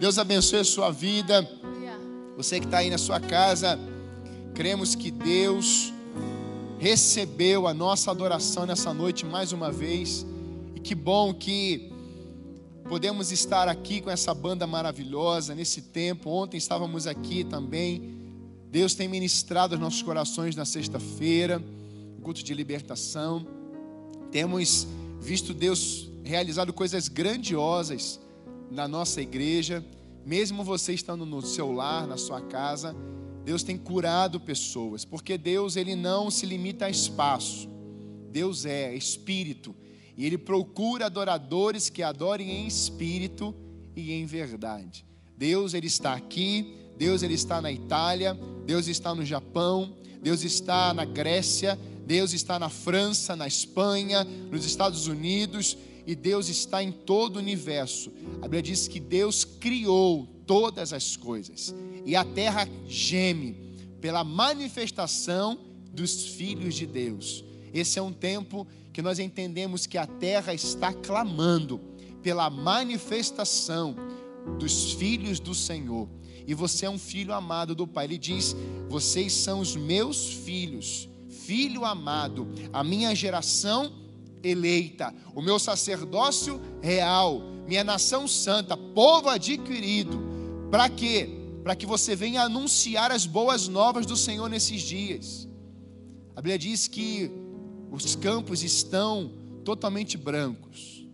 Deus abençoe a sua vida. Você que está aí na sua casa, cremos que Deus recebeu a nossa adoração nessa noite mais uma vez. E que bom que podemos estar aqui com essa banda maravilhosa nesse tempo. Ontem estávamos aqui também. Deus tem ministrado os nossos corações na sexta-feira, culto de libertação. Temos visto Deus realizado coisas grandiosas na nossa igreja, mesmo você estando no seu lar, na sua casa, Deus tem curado pessoas, porque Deus ele não se limita a espaço. Deus é espírito e ele procura adoradores que adorem em espírito e em verdade. Deus ele está aqui, Deus ele está na Itália, Deus está no Japão, Deus está na Grécia, Deus está na França, na Espanha, nos Estados Unidos e Deus está em todo o universo. A Bíblia diz que Deus criou todas as coisas e a terra geme pela manifestação dos filhos de Deus. Esse é um tempo que nós entendemos que a terra está clamando pela manifestação dos filhos do Senhor. E você é um filho amado do Pai. Ele diz: Vocês são os meus filhos, filho amado, a minha geração eleita, o meu sacerdócio real, minha nação santa, povo adquirido. Para quê? Para que você venha anunciar as boas novas do Senhor nesses dias. A Bíblia diz que os campos estão totalmente brancos.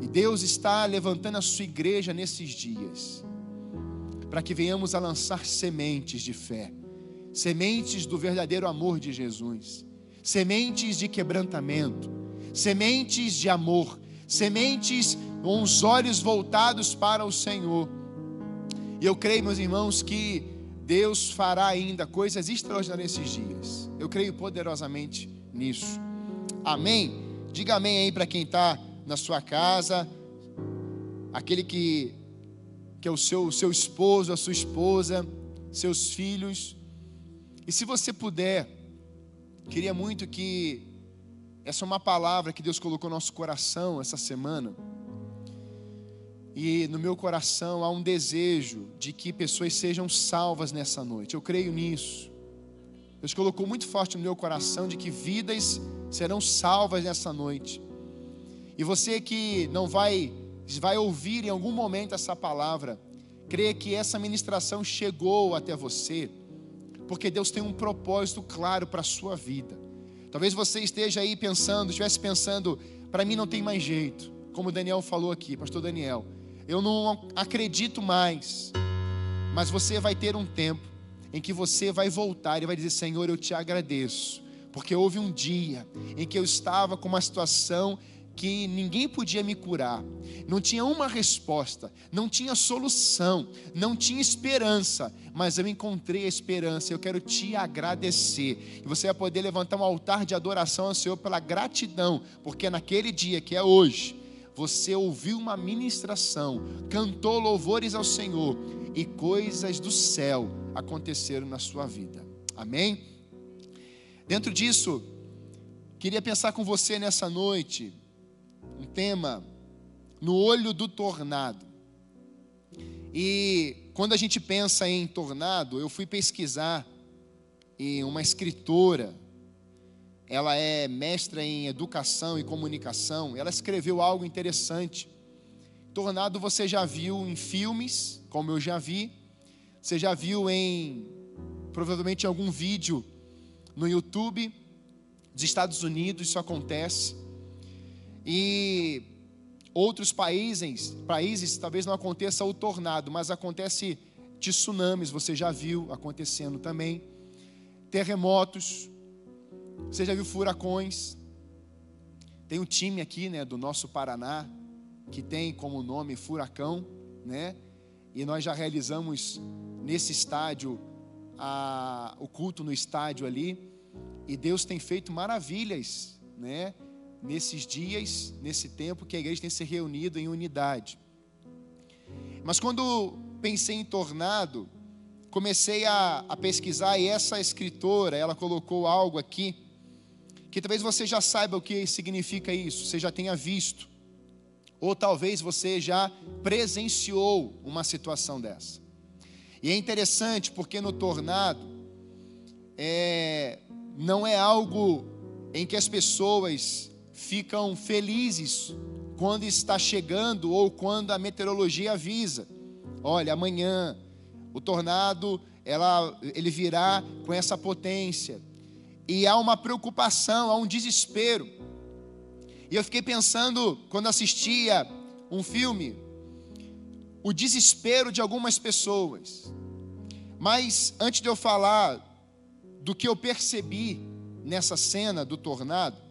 E Deus está levantando a sua igreja nesses dias, para que venhamos a lançar sementes de fé, sementes do verdadeiro amor de Jesus, sementes de quebrantamento, sementes de amor, sementes com os olhos voltados para o Senhor. E eu creio, meus irmãos, que Deus fará ainda coisas extraordinárias nesses dias. Eu creio poderosamente nisso. Amém? Diga amém aí para quem está na sua casa, aquele que, que é o seu, seu esposo, a sua esposa, seus filhos. E se você puder, queria muito que essa é uma palavra que Deus colocou no nosso coração essa semana. E no meu coração há um desejo de que pessoas sejam salvas nessa noite. Eu creio nisso. Deus colocou muito forte no meu coração de que vidas serão salvas nessa noite. E você que não vai vai ouvir em algum momento essa palavra, creia que essa ministração chegou até você, porque Deus tem um propósito claro para a sua vida. Talvez você esteja aí pensando, estivesse pensando, para mim não tem mais jeito, como o Daniel falou aqui, pastor Daniel, eu não acredito mais. Mas você vai ter um tempo em que você vai voltar e vai dizer: Senhor, eu te agradeço, porque houve um dia em que eu estava com uma situação que ninguém podia me curar, não tinha uma resposta, não tinha solução, não tinha esperança, mas eu encontrei a esperança. Eu quero te agradecer, e você vai poder levantar um altar de adoração ao Senhor pela gratidão, porque naquele dia que é hoje, você ouviu uma ministração, cantou louvores ao Senhor e coisas do céu aconteceram na sua vida. Amém? Dentro disso, queria pensar com você nessa noite um tema no olho do tornado. E quando a gente pensa em tornado, eu fui pesquisar em uma escritora, ela é mestra em educação e comunicação, ela escreveu algo interessante. Tornado você já viu em filmes, como eu já vi, você já viu em provavelmente em algum vídeo no YouTube dos Estados Unidos isso acontece. E outros países, países talvez não aconteça o tornado, mas acontece tsunamis, você já viu acontecendo também. Terremotos, você já viu furacões. Tem um time aqui, né, do nosso Paraná, que tem como nome Furacão, né? E nós já realizamos nesse estádio a, o culto no estádio ali. E Deus tem feito maravilhas, né? Nesses dias, nesse tempo que a igreja tem se reunido em unidade. Mas quando pensei em tornado, comecei a, a pesquisar e essa escritora, ela colocou algo aqui que talvez você já saiba o que significa isso, você já tenha visto Ou talvez você já presenciou uma situação dessa. E é interessante porque no tornado é, não é algo em que as pessoas ficam felizes quando está chegando ou quando a meteorologia avisa. Olha, amanhã o tornado ela, ele virá com essa potência. E há uma preocupação, há um desespero. E eu fiquei pensando, quando assistia um filme, o desespero de algumas pessoas. Mas antes de eu falar do que eu percebi nessa cena do tornado,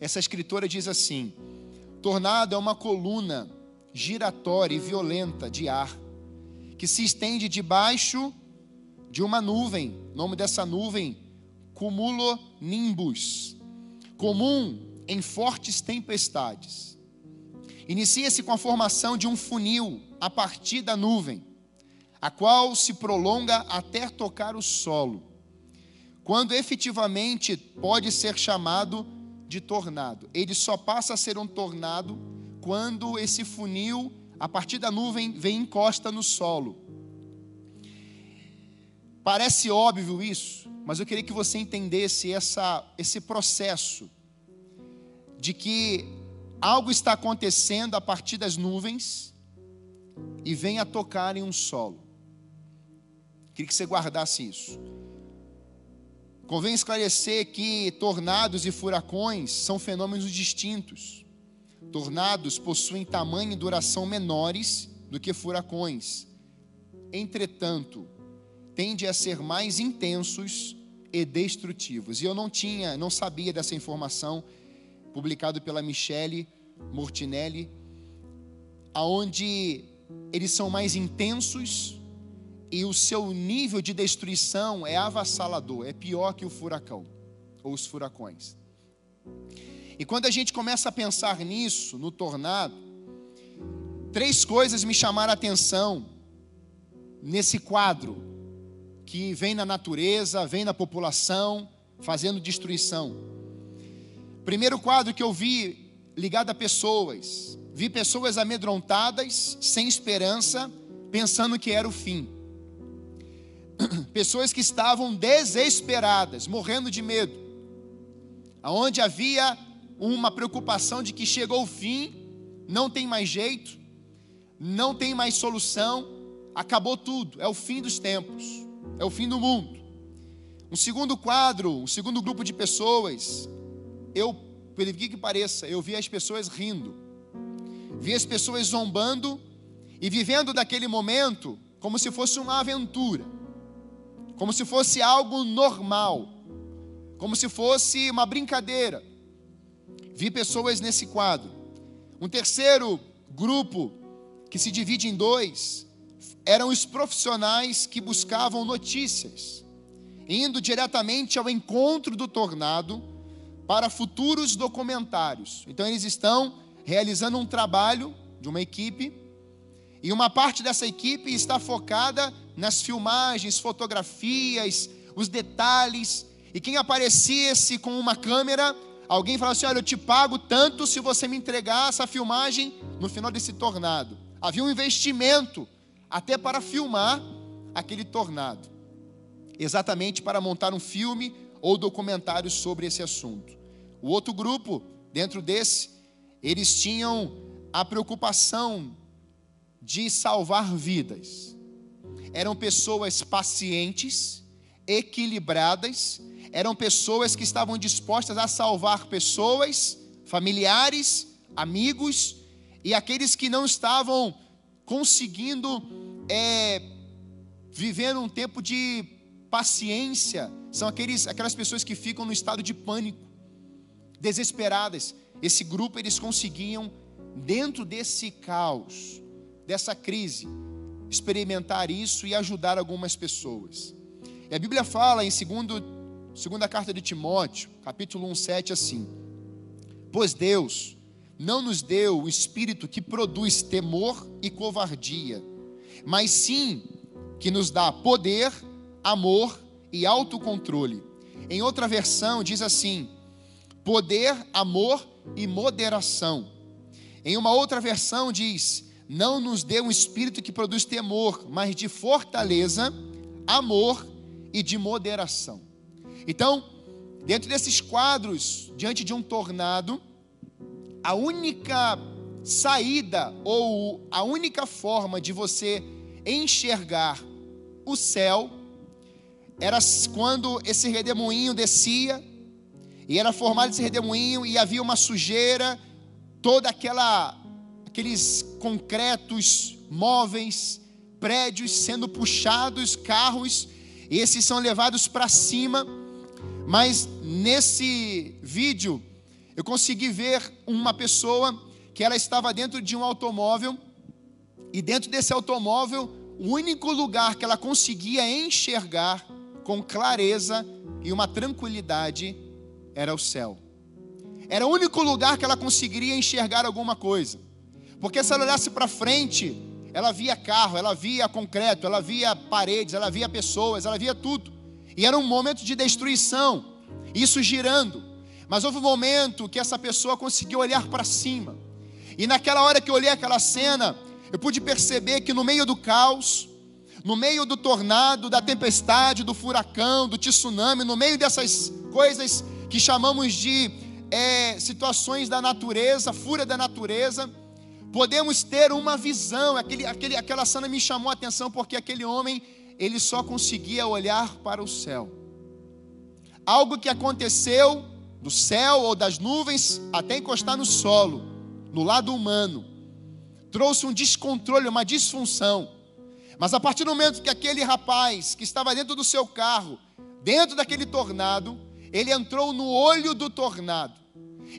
essa escritora diz assim: tornado é uma coluna giratória e violenta de ar que se estende debaixo de uma nuvem. O nome dessa nuvem, cumulonimbus, comum em fortes tempestades. Inicia-se com a formação de um funil a partir da nuvem, a qual se prolonga até tocar o solo, quando efetivamente pode ser chamado de tornado. Ele só passa a ser um tornado quando esse funil, a partir da nuvem, vem encosta no solo. Parece óbvio isso, mas eu queria que você entendesse essa, esse processo de que algo está acontecendo a partir das nuvens e vem a tocar em um solo. Queria que você guardasse isso. Convém esclarecer que tornados e furacões são fenômenos distintos. Tornados possuem tamanho e duração menores do que furacões. Entretanto, tendem a ser mais intensos e destrutivos. E eu não tinha, não sabia dessa informação publicado pela Michele Mortinelli, aonde eles são mais intensos e o seu nível de destruição é avassalador, é pior que o furacão ou os furacões. E quando a gente começa a pensar nisso, no tornado, três coisas me chamaram a atenção nesse quadro que vem na natureza, vem na população, fazendo destruição. Primeiro quadro que eu vi ligado a pessoas, vi pessoas amedrontadas, sem esperança, pensando que era o fim. pessoas que estavam desesperadas, morrendo de medo, aonde havia uma preocupação de que chegou o fim, não tem mais jeito, não tem mais solução, acabou tudo, é o fim dos tempos, é o fim do mundo. Um segundo quadro, um segundo grupo de pessoas, eu, pelo que pareça, eu vi as pessoas rindo, vi as pessoas zombando e vivendo daquele momento como se fosse uma aventura como se fosse algo normal, como se fosse uma brincadeira. Vi pessoas nesse quadro. Um terceiro grupo, que se divide em dois, eram os profissionais que buscavam notícias, indo diretamente ao encontro do tornado para futuros documentários. Então, eles estão realizando um trabalho de uma equipe, e uma parte dessa equipe está focada nas filmagens, fotografias, os detalhes. E quem aparecesse com uma câmera, alguém falava assim: Olha, eu te pago tanto se você me entregar essa filmagem no final desse tornado. Havia um investimento até para filmar aquele tornado, exatamente para montar um filme ou documentário sobre esse assunto. O outro grupo, dentro desse, eles tinham a preocupação de salvar vidas eram pessoas pacientes, equilibradas, eram pessoas que estavam dispostas a salvar pessoas, familiares, amigos e aqueles que não estavam conseguindo é, viver um tempo de paciência, são aqueles, aquelas pessoas que ficam no estado de pânico, desesperadas. Esse grupo eles conseguiam, dentro desse caos, dessa crise, experimentar isso e ajudar algumas pessoas. E a Bíblia fala em segundo, segunda carta de Timóteo, capítulo 1, 7, assim: Pois Deus não nos deu o espírito que produz temor e covardia, mas sim que nos dá poder, amor e autocontrole. Em outra versão diz assim: poder, amor e moderação. Em uma outra versão diz: Não nos dê um espírito que produz temor, mas de fortaleza, amor e de moderação. Então, dentro desses quadros, diante de um tornado, a única saída ou a única forma de você enxergar o céu era quando esse redemoinho descia e era formado esse redemoinho e havia uma sujeira, toda aquela aqueles concretos móveis, prédios sendo puxados, carros, esses são levados para cima. Mas nesse vídeo eu consegui ver uma pessoa que ela estava dentro de um automóvel e dentro desse automóvel, o único lugar que ela conseguia enxergar com clareza e uma tranquilidade era o céu. Era o único lugar que ela conseguiria enxergar alguma coisa. Porque se ela olhasse para frente, ela via carro, ela via concreto, ela via paredes, ela via pessoas, ela via tudo. E era um momento de destruição, isso girando. Mas houve um momento que essa pessoa conseguiu olhar para cima. E naquela hora que eu olhei aquela cena, eu pude perceber que no meio do caos, no meio do tornado, da tempestade, do furacão, do tsunami, no meio dessas coisas que chamamos de é, situações da natureza, fúria da natureza, podemos ter uma visão. Aquele, aquele, aquela cena me chamou a atenção porque aquele homem ele só conseguia olhar para o céu. Algo que aconteceu do céu ou das nuvens até encostar no solo, no lado humano, trouxe um descontrole, uma disfunção. Mas a partir do momento que aquele rapaz que estava dentro do seu carro, dentro daquele tornado, ele entrou no olho do tornado.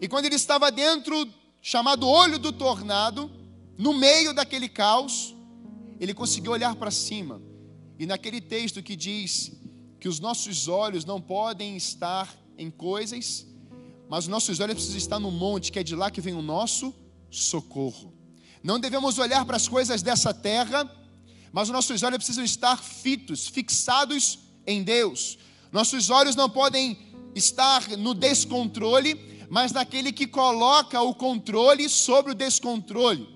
E quando ele estava dentro, chamado olho do tornado, no meio daquele caos, ele conseguiu olhar para cima. E naquele texto que diz que os nossos olhos não podem estar em coisas, mas os nossos olhos precisam estar no monte, que é de lá que vem o nosso socorro. Não devemos olhar para as coisas dessa terra, mas os nossos olhos precisam estar fitos, fixados em Deus. Nossos olhos não podem estar no descontrole, mas naquele que coloca o controle sobre o descontrole.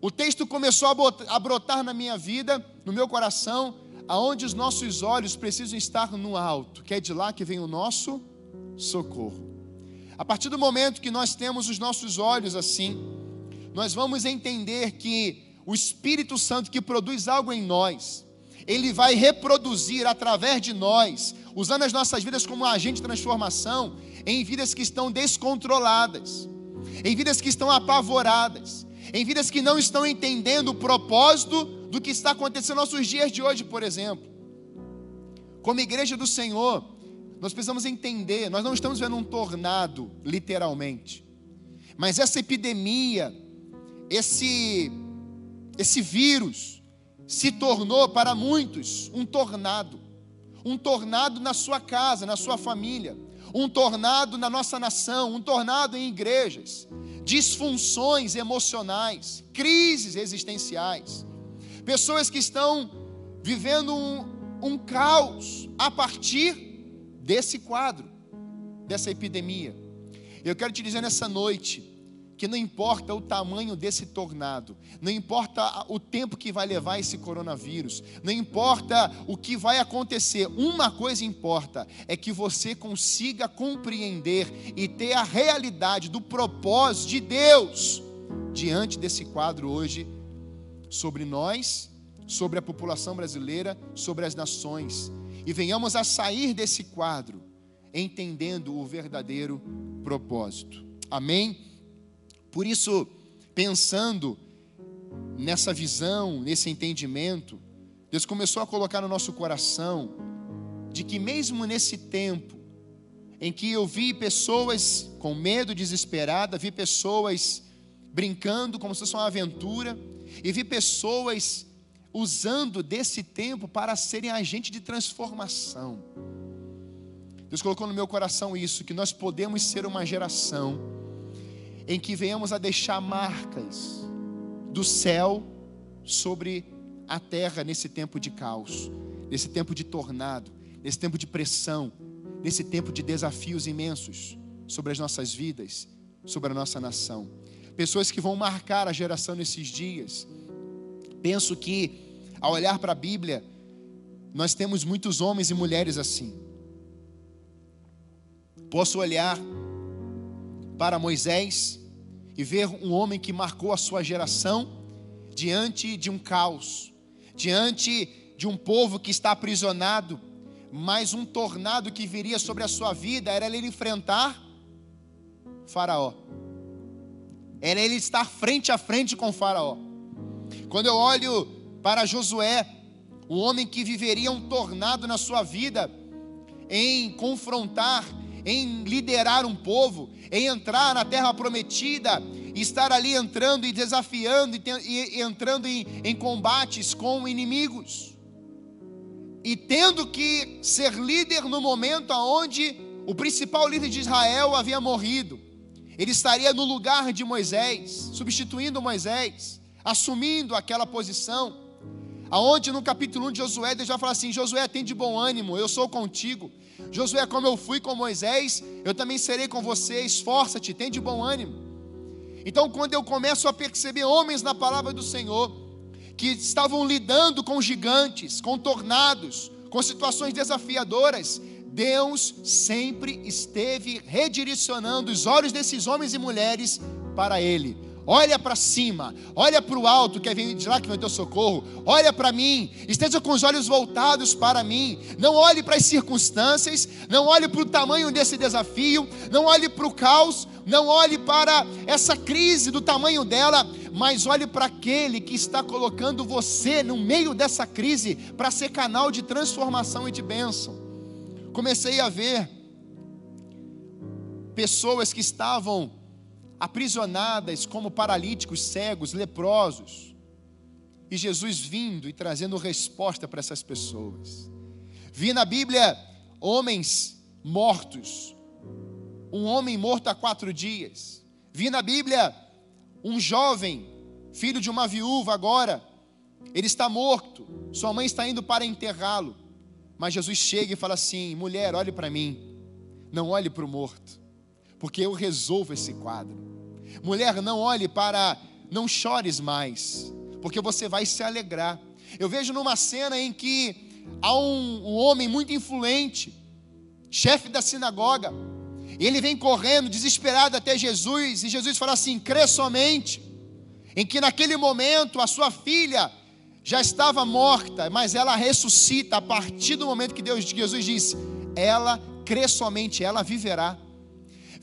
O texto começou a brotar na minha vida, no meu coração, aonde os nossos olhos precisam estar no alto, que é de lá que vem o nosso socorro. A partir do momento que nós temos os nossos olhos assim, nós vamos entender que o Espírito Santo que produz algo em nós, ele vai reproduzir através de nós, usando as nossas vidas como um agente de transformação, em vidas que estão descontroladas, em vidas que estão apavoradas, em vidas que não estão entendendo o propósito do que está acontecendo nos nossos dias de hoje, por exemplo. Como igreja do Senhor, nós precisamos entender, nós não estamos vendo um tornado, literalmente, mas essa epidemia, esse esse vírus se tornou para muitos um tornado. Um tornado na sua casa, na sua família, um tornado na nossa nação, um tornado em igrejas, disfunções emocionais, crises existenciais, pessoas que estão vivendo um, um caos a partir desse quadro, dessa epidemia. Eu quero te dizer nessa noite, que não importa o tamanho desse tornado, não importa o tempo que vai levar esse coronavírus, não importa o que vai acontecer, uma coisa importa: é que você consiga compreender e ter a realidade do propósito de Deus diante desse quadro hoje sobre nós, sobre a população brasileira, sobre as nações, e venhamos a sair desse quadro entendendo o verdadeiro propósito. Amém? Por isso, pensando nessa visão, nesse entendimento, Deus começou a colocar no nosso coração de que, mesmo nesse tempo, em que eu vi pessoas com medo, desesperada, vi pessoas brincando como se fosse uma aventura, e vi pessoas usando desse tempo para serem agente de transformação. Deus colocou no meu coração isso, que nós podemos ser uma geração em que venhamos a deixar marcas do céu sobre a terra nesse tempo de caos, nesse tempo de tornado, nesse tempo de pressão, nesse tempo de desafios imensos sobre as nossas vidas, sobre a nossa nação. pessoas que vão marcar a geração nesses dias. Penso que, ao olhar para a Bíblia, nós temos muitos homens e mulheres assim. Posso olhar para Moisés e ver um homem que marcou a sua geração diante de um caos, diante de um povo que está aprisionado, mas um tornado que viria sobre a sua vida era ele enfrentar Faraó. Era ele estar frente a frente com Faraó. Quando eu olho para Josué, o homem que viveria um tornado na sua vida, em confrontar, em liderar um povo, em entrar na terra prometida, estar ali entrando e desafiando e, entrando em, em combates com inimigos, e tendo que ser líder no momento onde o principal líder de Israel havia morrido. Ele estaria no lugar de Moisés, substituindo Moisés, assumindo aquela posição. Aonde no capítulo 1 de Josué, Deus vai falar assim: Josué, tem de bom ânimo, eu sou contigo. Josué, como eu fui com Moisés, eu também serei com você. Esforça-te, tem de bom ânimo. Então, quando eu começo a perceber homens na palavra do Senhor, que estavam lidando com gigantes, com tornados, com situações desafiadoras, Deus sempre esteve redirecionando os olhos desses homens e mulheres para Ele. Olha para cima, olha para o alto, que vem de lá que vem o teu socorro. Olha para mim, esteja com os olhos voltados para mim. Não olhe para as circunstâncias, não olhe para o tamanho desse desafio, não olhe para o caos, não olhe para essa crise do tamanho dela, mas olhe para aquele que está colocando você no meio dessa crise para ser canal de transformação e de bênção. Comecei a ver pessoas que estavam aprisionadas como paralíticos, cegos, leprosos, e Jesus vindo e trazendo resposta para essas pessoas. Vi na Bíblia homens mortos, um homem morto há quatro dias. Vi na Bíblia um jovem, filho de uma viúva agora, ele está morto, sua mãe está indo para enterrá-lo. Mas Jesus chega e fala assim: mulher, olhe para mim, não olhe para o morto, porque eu resolvo esse quadro. Mulher, não olhe para, não chores mais, porque você vai se alegrar. Eu vejo numa cena em que há um, um homem muito influente, chefe da sinagoga, e ele vem correndo, desesperado até Jesus, e Jesus fala assim: crê somente. Em que naquele momento a sua filha já estava morta, mas ela ressuscita a partir do momento que Deus, Jesus disse: ela crê somente, ela viverá.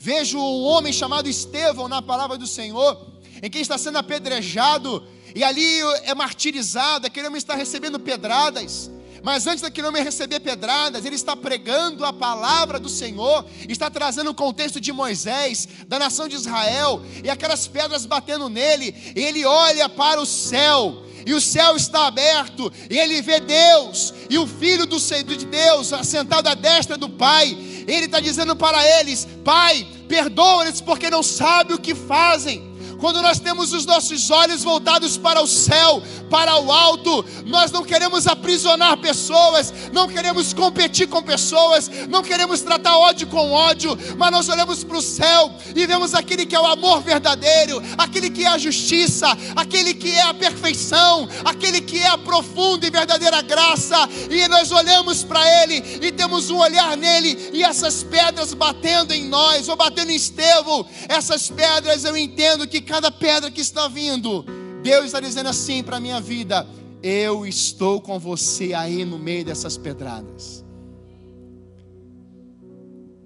Vejo um homem chamado Estevão na palavra do Senhor, em quem está sendo apedrejado, e ali é martirizado, aquele homem está recebendo pedradas. Mas antes daquele homem receber pedradas, ele está pregando a palavra do Senhor, está trazendo o contexto de Moisés, da nação de Israel, e aquelas pedras batendo nele, ele olha para o céu, e o céu está aberto, e ele vê Deus, e o Filho do de Deus, sentado à destra do Pai, ele está dizendo para eles: Pai, perdoa-eles porque não sabem o que fazem quando nós temos os nossos olhos voltados para o céu, para o alto, nós não queremos aprisionar pessoas, não queremos competir com pessoas, não queremos tratar ódio com ódio, mas nós olhamos para o céu e vemos aquele que é o amor verdadeiro, aquele que é a justiça, aquele que é a perfeição, aquele que é a profunda e verdadeira graça, e nós olhamos para ele e temos um olhar nele, e essas pedras batendo em nós, ou batendo em Estevão, essas pedras eu entendo que cada pedra que está vindo, Deus está dizendo assim para a minha vida: eu estou com você aí no meio dessas pedradas.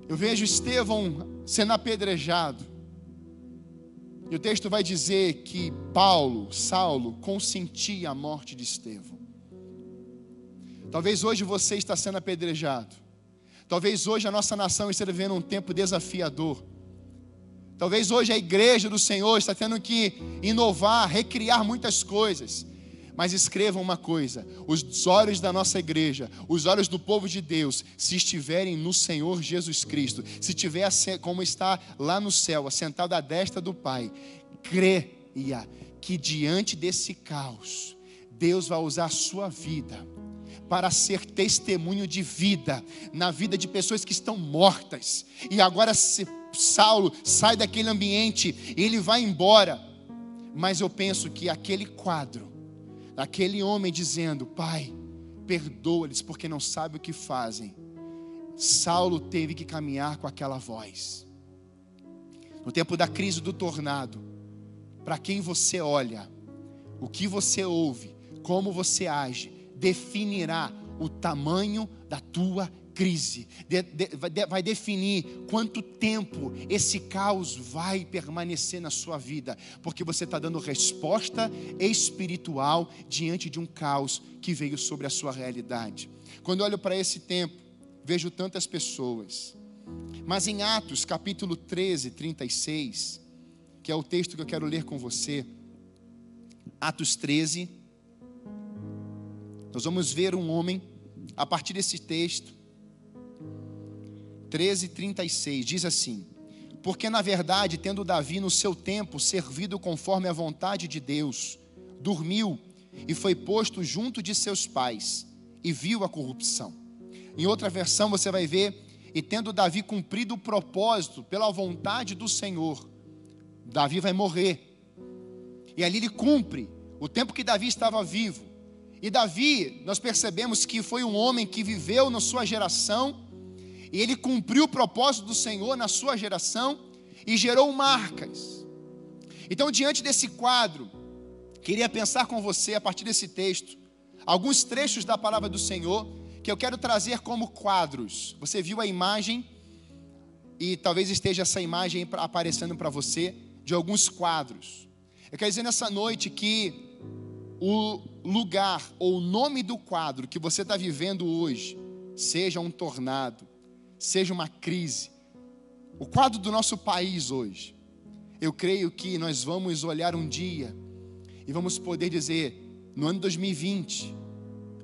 Eu vejo Estevão sendo apedrejado. E o texto vai dizer que Paulo, Saulo, consentia a morte de Estevão. Talvez hoje você está sendo apedrejado. Talvez hoje a nossa nação esteja vivendo um tempo desafiador. Talvez hoje a igreja do Senhor está tendo que inovar, recriar muitas coisas. Mas escrevam uma coisa: os olhos da nossa igreja, os olhos do povo de Deus, se estiverem no Senhor Jesus Cristo, se tiver como está lá no céu, assentado à destra do Pai, creia que diante desse caos, Deus vai usar a sua vida para ser testemunho de vida na vida de pessoas que estão mortas e agora se Saulo sai daquele ambiente, ele vai embora. Mas eu penso que aquele quadro, aquele homem dizendo: Pai, perdoa-lhes porque não sabem o que fazem. Saulo teve que caminhar com aquela voz. No tempo da crise do tornado, para quem você olha, o que você ouve, como você age, definirá o tamanho da tua crise, de, de, vai definir quanto tempo esse caos vai permanecer na sua vida, porque você está dando resposta espiritual diante de um caos que veio sobre a sua realidade. Quando olho para esse tempo, vejo tantas pessoas, mas em Atos capítulo 13, 36, que é o texto que eu quero ler com você, Atos 13, nós vamos ver um homem, a partir desse texto, 13, 36, diz assim: Porque na verdade, tendo Davi no seu tempo servido conforme a vontade de Deus, dormiu e foi posto junto de seus pais e viu a corrupção. Em outra versão você vai ver, e tendo Davi cumprido o propósito pela vontade do Senhor, Davi vai morrer. E ali ele cumpre o tempo que Davi estava vivo. E Davi, nós percebemos que foi um homem que viveu na sua geração, e ele cumpriu o propósito do Senhor na sua geração e gerou marcas. Então, diante desse quadro, queria pensar com você, a partir desse texto, alguns trechos da palavra do Senhor que eu quero trazer como quadros. Você viu a imagem, e talvez esteja essa imagem aparecendo para você, de alguns quadros. Eu quero dizer nessa noite que o lugar ou o nome do quadro que você está vivendo hoje, seja um tornado, seja uma crise, o quadro do nosso país hoje, eu creio que nós vamos olhar um dia e vamos poder dizer, no ano 2020,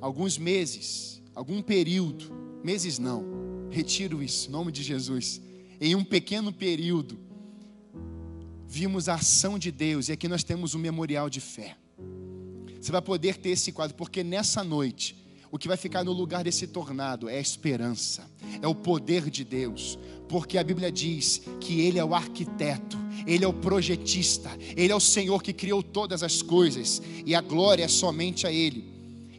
alguns meses, algum período, meses não, retiro isso, em nome de Jesus, em um pequeno período, vimos a ação de Deus, e aqui nós temos um memorial de fé. Você vai poder ter esse quadro, porque nessa noite, o que vai ficar no lugar desse tornado é a esperança, é o poder de Deus, porque a Bíblia diz que Ele é o arquiteto, Ele é o projetista, Ele é o Senhor que criou todas as coisas e a glória é somente a Ele.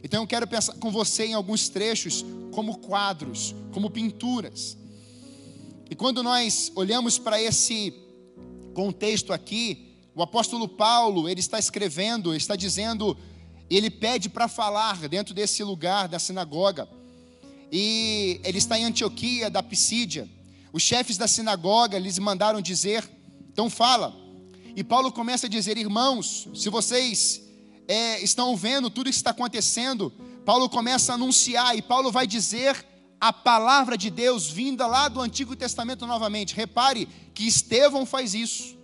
Então eu quero pensar com você em alguns trechos como quadros, como pinturas. E quando nós olhamos para esse contexto aqui, o apóstolo Paulo, ele está escrevendo, está dizendo, ele pede para falar dentro desse lugar da sinagoga. E ele está em Antioquia da Pisídia. Os chefes da sinagoga lhes mandaram dizer, então fala. E Paulo começa a dizer, irmãos, se vocês é, estão vendo tudo que está acontecendo, Paulo começa a anunciar e Paulo vai dizer a palavra de Deus vinda lá do Antigo Testamento novamente. Repare que Estevão faz isso.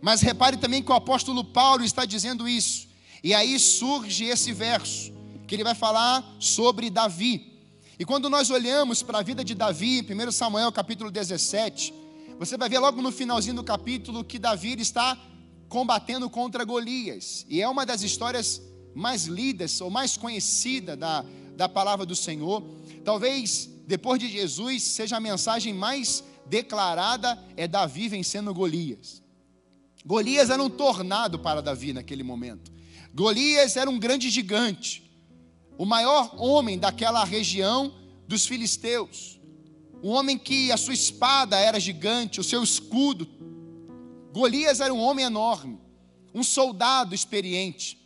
Mas repare também que o apóstolo Paulo está dizendo isso. E aí surge esse verso, que ele vai falar sobre Davi. E quando nós olhamos para a vida de Davi, 1 Samuel capítulo 17, você vai ver logo no finalzinho do capítulo que Davi está combatendo contra Golias. E é uma das histórias mais lidas ou mais conhecida da, da palavra do Senhor. Talvez depois de Jesus seja a mensagem mais declarada é Davi vencendo Golias. Golias era um tornado para Davi naquele momento. Golias era um grande gigante, o maior homem daquela região dos filisteus. Um homem que a sua espada era gigante, o seu escudo. Golias era um homem enorme, um soldado experiente.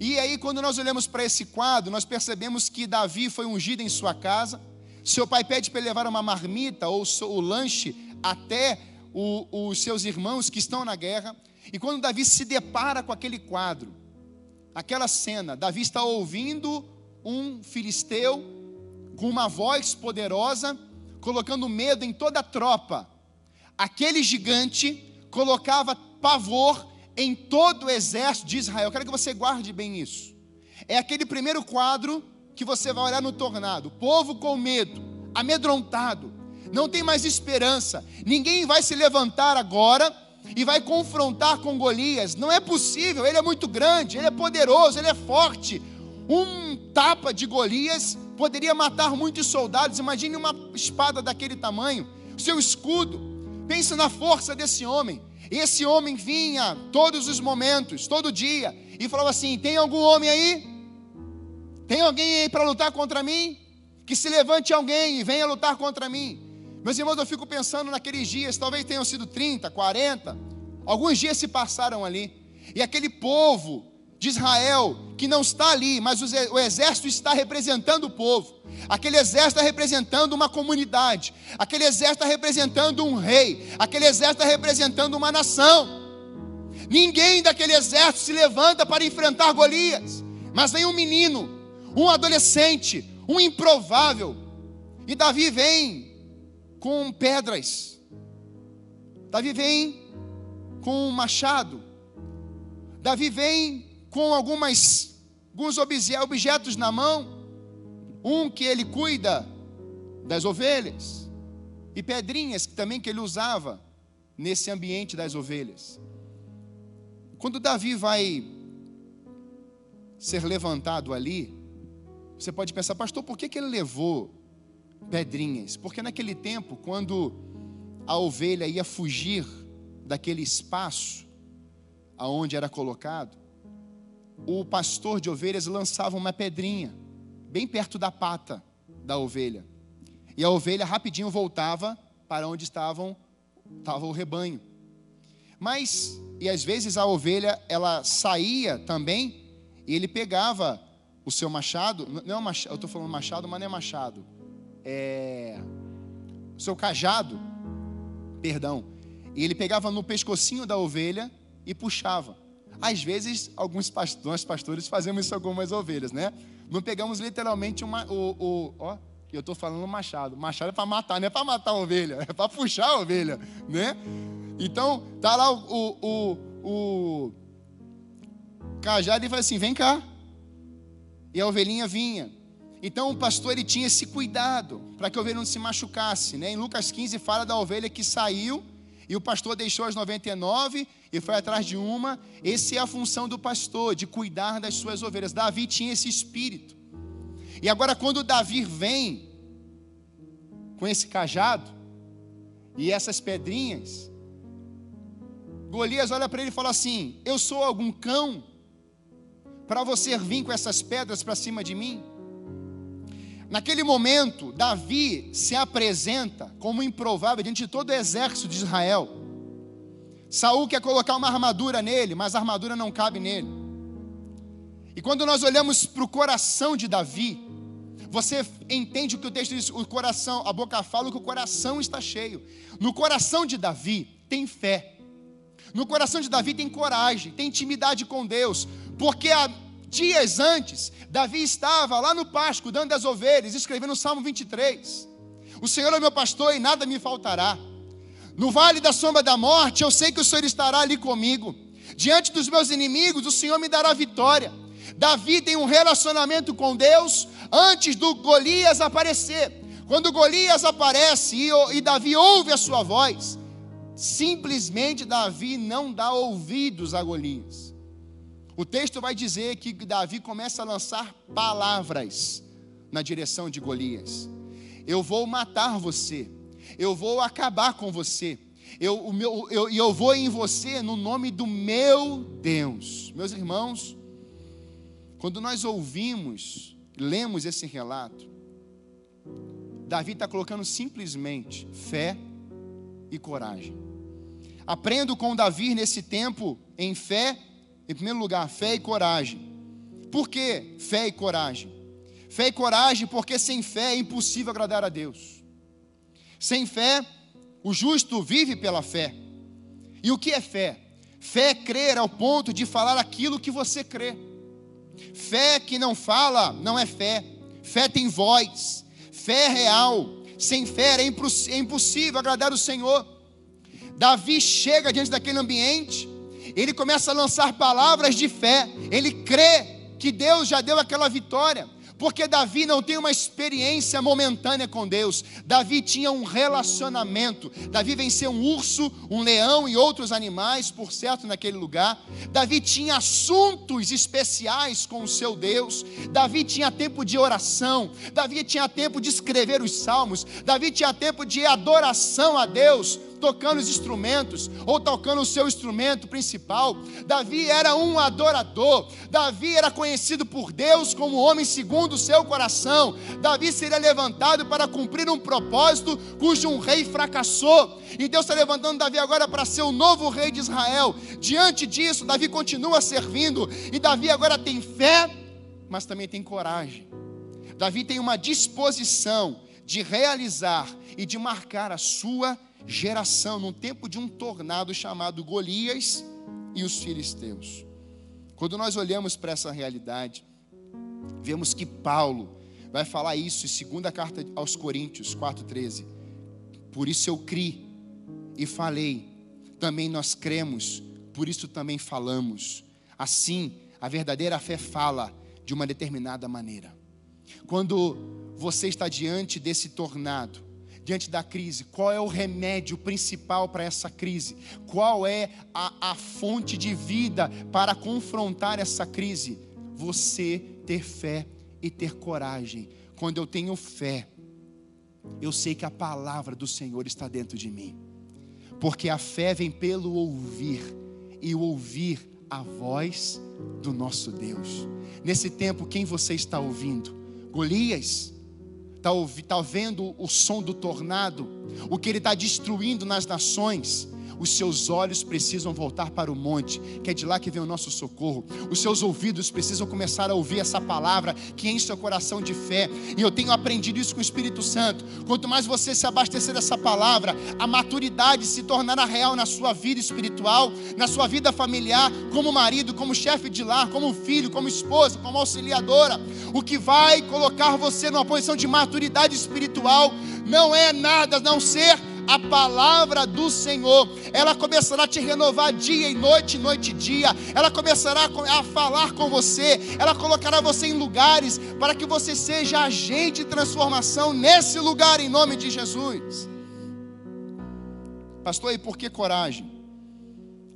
E aí, quando nós olhamos para esse quadro, nós percebemos que Davi foi ungido em sua casa. Seu pai pede para ele levar uma marmita ou o lanche até os seus irmãos que estão na guerra. E quando Davi se depara com aquele quadro, aquela cena, Davi está ouvindo um filisteu com uma voz poderosa, colocando medo em toda a tropa. Aquele gigante colocava pavor em todo o exército de Israel. Eu quero que você guarde bem isso. É aquele primeiro quadro que você vai olhar no tornado: povo com medo, amedrontado, não tem mais esperança. Ninguém vai se levantar agora e vai confrontar com Golias. Não é possível, ele é muito grande, ele é poderoso, ele é forte. Um tapa de Golias poderia matar muitos soldados. Imagine uma espada daquele tamanho, seu escudo Pensa na força desse homem. Esse homem vinha todos os momentos, todo dia, e falava assim: Tem algum homem aí? Tem alguém aí para lutar contra mim? Que se levante alguém e venha lutar contra mim. Meus irmãos, eu fico pensando naqueles dias, talvez tenham sido 30, 40, alguns dias se passaram ali, e aquele povo de Israel, que não está ali, mas o exército está representando o povo. Aquele exército está representando uma comunidade. Aquele exército está representando um rei. Aquele exército está representando uma nação. Ninguém daquele exército se levanta para enfrentar Golias. Mas vem um menino, um adolescente, um improvável. E Davi vem com pedras. Davi vem com um machado. Davi vem com algumas, alguns objetos na mão. Um que ele cuida das ovelhas, e pedrinhas também que ele usava nesse ambiente das ovelhas. Quando Davi vai ser levantado ali, você pode pensar, pastor, por que, que ele levou pedrinhas? Porque naquele tempo, quando a ovelha ia fugir daquele espaço aonde era colocado, o pastor de ovelhas lançava uma pedrinha bem perto da pata da ovelha. E a ovelha rapidinho voltava para onde estavam estava o rebanho. Mas e às vezes a ovelha ela saía também e ele pegava o seu machado, não é machado, eu estou falando machado, mas não é machado, é seu cajado, perdão. E ele pegava no pescocinho da ovelha e puxava. Às vezes, alguns pastores, pastores fazemos isso com algumas ovelhas, né? Não pegamos literalmente uma, o, o ó, eu estou falando machado. Machado é para matar, não é para matar a ovelha, é para puxar a ovelha, né? Então, tá lá o, o, o, o cajado e fala assim: vem cá. E a ovelhinha vinha. Então o pastor ele tinha esse cuidado para que a ovelha não se machucasse. Né? Em Lucas 15 fala da ovelha que saiu e o pastor deixou as 99 e foi atrás de uma. Essa é a função do pastor, de cuidar das suas ovelhas. Davi tinha esse espírito. E agora, quando Davi vem com esse cajado e essas pedrinhas, Golias olha para ele e fala assim: Eu sou algum cão para você vir com essas pedras para cima de mim? Naquele momento, Davi se apresenta como improvável diante de todo o exército de Israel. Saul quer colocar uma armadura nele, mas a armadura não cabe nele. E quando nós olhamos para o coração de Davi, você entende o que o texto diz, o coração, a boca fala que o coração está cheio. No coração de Davi tem fé. No coração de Davi tem coragem, tem intimidade com Deus, porque a Dias antes, Davi estava lá no pasto, cuidando das ovelhas, escrevendo o Salmo 23. O Senhor é meu pastor e nada me faltará. No vale da sombra da morte, eu sei que o Senhor estará ali comigo. Diante dos meus inimigos, o Senhor me dará vitória. Davi tem um relacionamento com Deus antes do Golias aparecer. Quando Golias aparece e, e Davi ouve a sua voz, simplesmente Davi não dá ouvidos a Golias. O texto vai dizer que Davi começa a lançar palavras na direção de Golias. Eu vou matar você, eu vou acabar com você, eu, eu, eu vou em você no nome do meu Deus. Meus irmãos, quando nós ouvimos, lemos esse relato, Davi está colocando simplesmente fé e coragem. Aprendo com Davi nesse tempo em fé em primeiro lugar, fé e coragem. Por que fé e coragem? Fé e coragem porque sem fé é impossível agradar a Deus. Sem fé, o justo vive pela fé. E o que é fé? Fé é crer ao ponto de falar aquilo que você crê. Fé que não fala não é fé. Fé tem voz. Fé é real. Sem fé é, é impossível agradar o Senhor. Davi chega diante daquele ambiente ele começa a lançar palavras de fé, ele crê que Deus já deu aquela vitória. Porque Davi não tem uma experiência momentânea com Deus. Davi tinha um relacionamento. Davi venceu um urso, um leão e outros animais, por certo, naquele lugar. Davi tinha assuntos especiais com o seu Deus. Davi tinha tempo de oração. Davi tinha tempo de escrever os salmos. Davi tinha tempo de adoração a Deus tocando os instrumentos ou tocando o seu instrumento principal. Davi era um adorador. Davi era conhecido por Deus como homem segundo o seu coração. Davi seria levantado para cumprir um propósito cujo um rei fracassou. E Deus está levantando Davi agora para ser o novo rei de Israel. Diante disso, Davi continua servindo. E Davi agora tem fé, mas também tem coragem. Davi tem uma disposição de realizar e de marcar a sua geração num tempo de um tornado chamado Golias e os filisteus. Quando nós olhamos para essa realidade, vemos que Paulo vai falar isso em segunda carta aos Coríntios 4:13. Por isso eu criei e falei, também nós cremos, por isso também falamos. Assim, a verdadeira fé fala de uma determinada maneira. Quando você está diante desse tornado, diante da crise, qual é o remédio principal para essa crise? Qual é a, a fonte de vida para confrontar essa crise? Você ter fé e ter coragem. Quando eu tenho fé, eu sei que a palavra do Senhor está dentro de mim. Porque a fé vem pelo ouvir, e o ouvir a voz do nosso Deus. Nesse tempo, quem você está ouvindo? Golias está tá vendo o som do tornado, o que ele está destruindo nas nações os seus olhos precisam voltar para o monte, que é de lá que vem o nosso socorro. Os seus ouvidos precisam começar a ouvir essa palavra que enche seu coração de fé. E eu tenho aprendido isso com o Espírito Santo. Quanto mais você se abastecer dessa palavra, a maturidade se tornará real na sua vida espiritual, na sua vida familiar, como marido, como chefe de lar, como filho, como esposa, como auxiliadora. O que vai colocar você numa posição de maturidade espiritual não é nada a não ser a palavra do Senhor, ela começará a te renovar dia e noite, noite e dia, ela começará a falar com você, ela colocará você em lugares para que você seja agente de transformação nesse lugar, em nome de Jesus. Pastor, e por que coragem?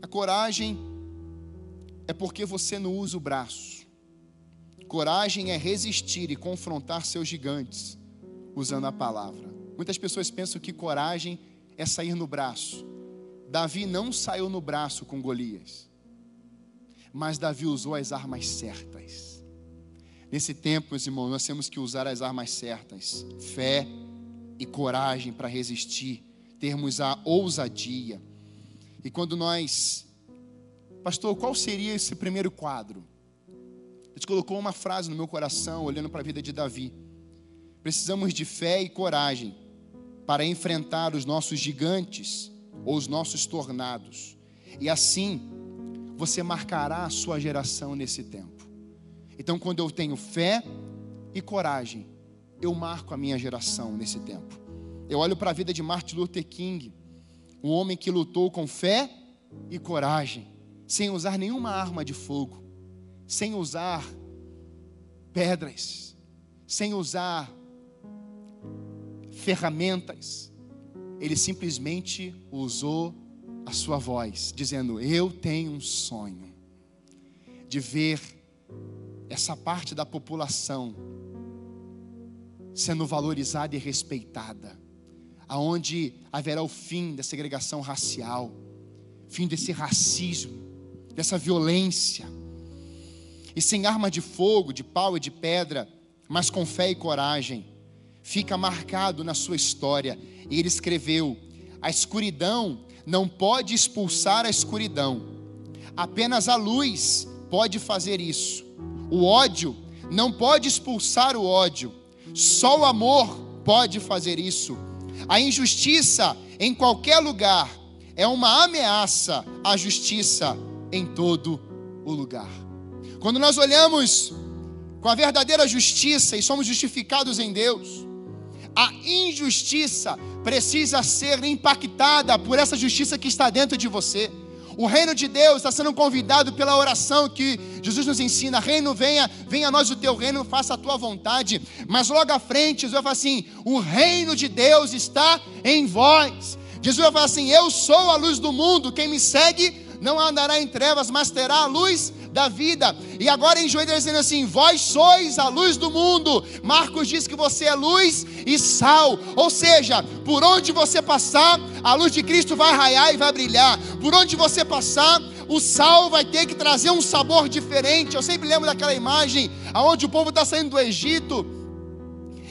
A coragem é porque você não usa o braço. Coragem é resistir e confrontar seus gigantes usando a palavra. Muitas pessoas pensam que coragem é sair no braço. Davi não saiu no braço com Golias, mas Davi usou as armas certas. Nesse tempo, meus irmãos, nós temos que usar as armas certas: fé e coragem para resistir, termos a ousadia. E quando nós, pastor, qual seria esse primeiro quadro? Deus colocou uma frase no meu coração, olhando para a vida de Davi. Precisamos de fé e coragem para enfrentar os nossos gigantes ou os nossos tornados. E assim, você marcará a sua geração nesse tempo. Então, quando eu tenho fé e coragem, eu marco a minha geração nesse tempo. Eu olho para a vida de Martin Luther King, um homem que lutou com fé e coragem, sem usar nenhuma arma de fogo, sem usar pedras, sem usar ferramentas, ele simplesmente usou a sua voz, dizendo: Eu tenho um sonho de ver essa parte da população sendo valorizada e respeitada, aonde haverá o fim da segregação racial, fim desse racismo, dessa violência. E sem arma de fogo, de pau e de pedra, mas com fé e coragem, fica marcado na sua história. E ele escreveu: A escuridão não pode expulsar a escuridão, apenas a luz pode fazer isso. O ódio não pode expulsar o ódio, só o amor pode fazer isso. A injustiça em qualquer lugar é uma ameaça à justiça em todo o lugar. Quando nós olhamos com a verdadeira justiça e somos justificados em Deus, a injustiça precisa ser impactada por essa justiça que está dentro de você. O reino de Deus está sendo convidado pela oração que Jesus nos ensina: Reino, venha, venha a nós o teu reino, faça a tua vontade. Mas logo à frente, Jesus vai falar assim: O reino de Deus está em vós. Jesus vai falar assim: Eu sou a luz do mundo, quem me segue não andará em trevas, mas terá a luz da vida. E agora em João está dizendo assim: Vós sois a luz do mundo. Marcos diz que você é luz e sal. Ou seja, por onde você passar, a luz de Cristo vai raiar e vai brilhar. Por onde você passar, o sal vai ter que trazer um sabor diferente. Eu sempre lembro daquela imagem aonde o povo está saindo do Egito.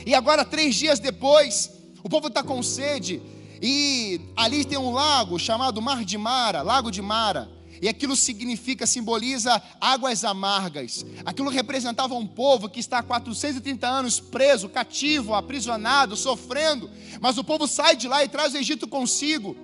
E agora, três dias depois, o povo está com sede. E ali tem um lago chamado Mar de Mara, Lago de Mara. E aquilo significa, simboliza águas amargas. Aquilo representava um povo que está há 430 anos preso, cativo, aprisionado, sofrendo. Mas o povo sai de lá e traz o Egito consigo.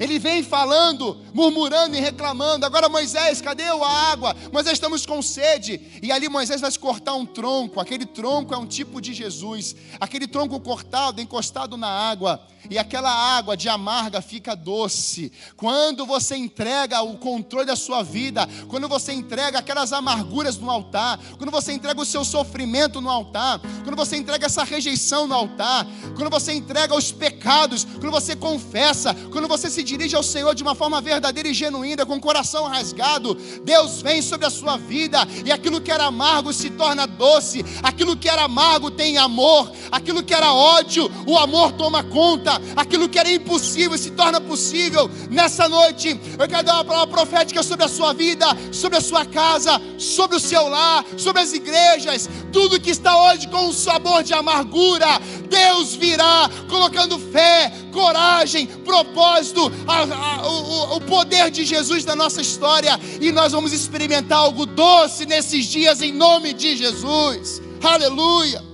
Ele vem falando, murmurando e reclamando. Agora, Moisés, cadê a água? Moisés, estamos com sede. E ali Moisés vai cortar um tronco. Aquele tronco é um tipo de Jesus. Aquele tronco cortado, encostado na água e aquela água de amarga fica doce. Quando você entrega o controle da sua vida, quando você entrega aquelas amarguras no altar, quando você entrega o seu sofrimento no altar, quando você entrega essa rejeição no altar, quando você entrega os pecados, quando você confessa, quando você se dirige ao Senhor de uma forma verdadeira e genuína, com o coração rasgado, Deus vem sobre a sua vida e aquilo que era amargo se torna doce, aquilo que era amargo tem amor, aquilo que era ódio, o amor toma conta aquilo que era impossível se torna possível. Nessa noite, eu quero dar uma palavra profética sobre a sua vida, sobre a sua casa, sobre o seu lar, sobre as igrejas, tudo que está hoje com um sabor de amargura. Deus virá colocando fé, coragem, propósito, a, a, o, o poder de Jesus na nossa história, e nós vamos experimentar algo doce nesses dias em nome de Jesus. Aleluia.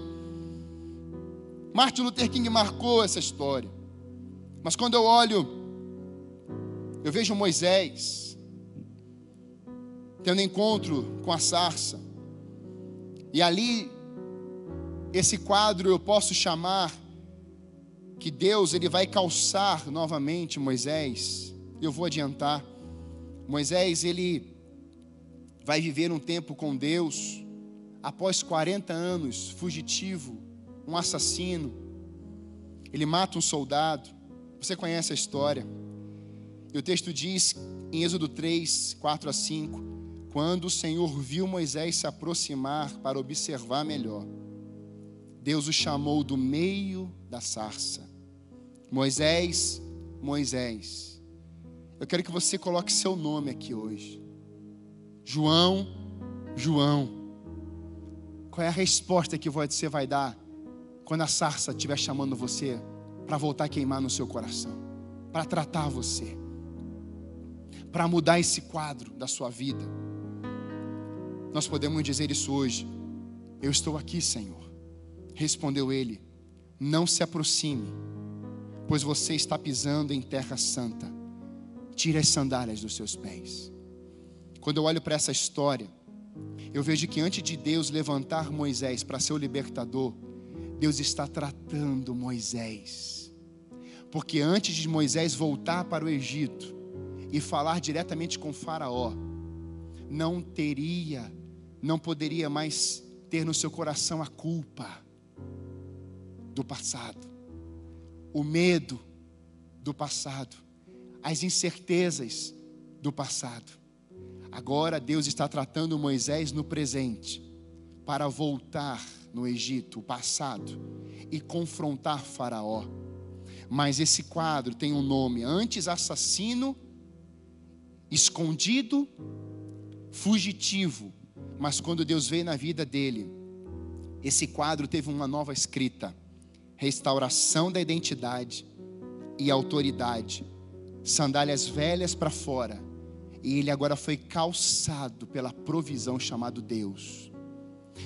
Martin Luther King marcou essa história. Mas quando eu olho, eu vejo Moisés tendo encontro com a sarça. E ali, esse quadro eu posso chamar que Deus ele vai calçar novamente Moisés. Eu vou adiantar. Moisés ele vai viver um tempo com Deus após 40 anos, fugitivo, um assassino. Ele mata um soldado. Você conhece a história. E o texto diz em Êxodo 3, 4 a 5: Quando o Senhor viu Moisés se aproximar para observar melhor, Deus o chamou do meio da sarça. Moisés, Moisés. Eu quero que você coloque seu nome aqui hoje. João, João. Qual é a resposta que você vai dar quando a sarça estiver chamando você para voltar a queimar no seu coração, para tratar você, para mudar esse quadro da sua vida. Nós podemos dizer isso hoje. Eu estou aqui, Senhor. Respondeu ele: Não se aproxime, pois você está pisando em terra santa. Tire as sandálias dos seus pés. Quando eu olho para essa história, eu vejo que antes de Deus levantar Moisés para ser o libertador, Deus está tratando Moisés. Porque antes de Moisés voltar para o Egito e falar diretamente com Faraó, não teria, não poderia mais ter no seu coração a culpa do passado, o medo do passado, as incertezas do passado. Agora Deus está tratando Moisés no presente para voltar no Egito, o passado, e confrontar Faraó. Mas esse quadro tem um nome: antes assassino, escondido, fugitivo. Mas quando Deus veio na vida dele, esse quadro teve uma nova escrita: restauração da identidade e autoridade, sandálias velhas para fora, e ele agora foi calçado pela provisão chamado Deus.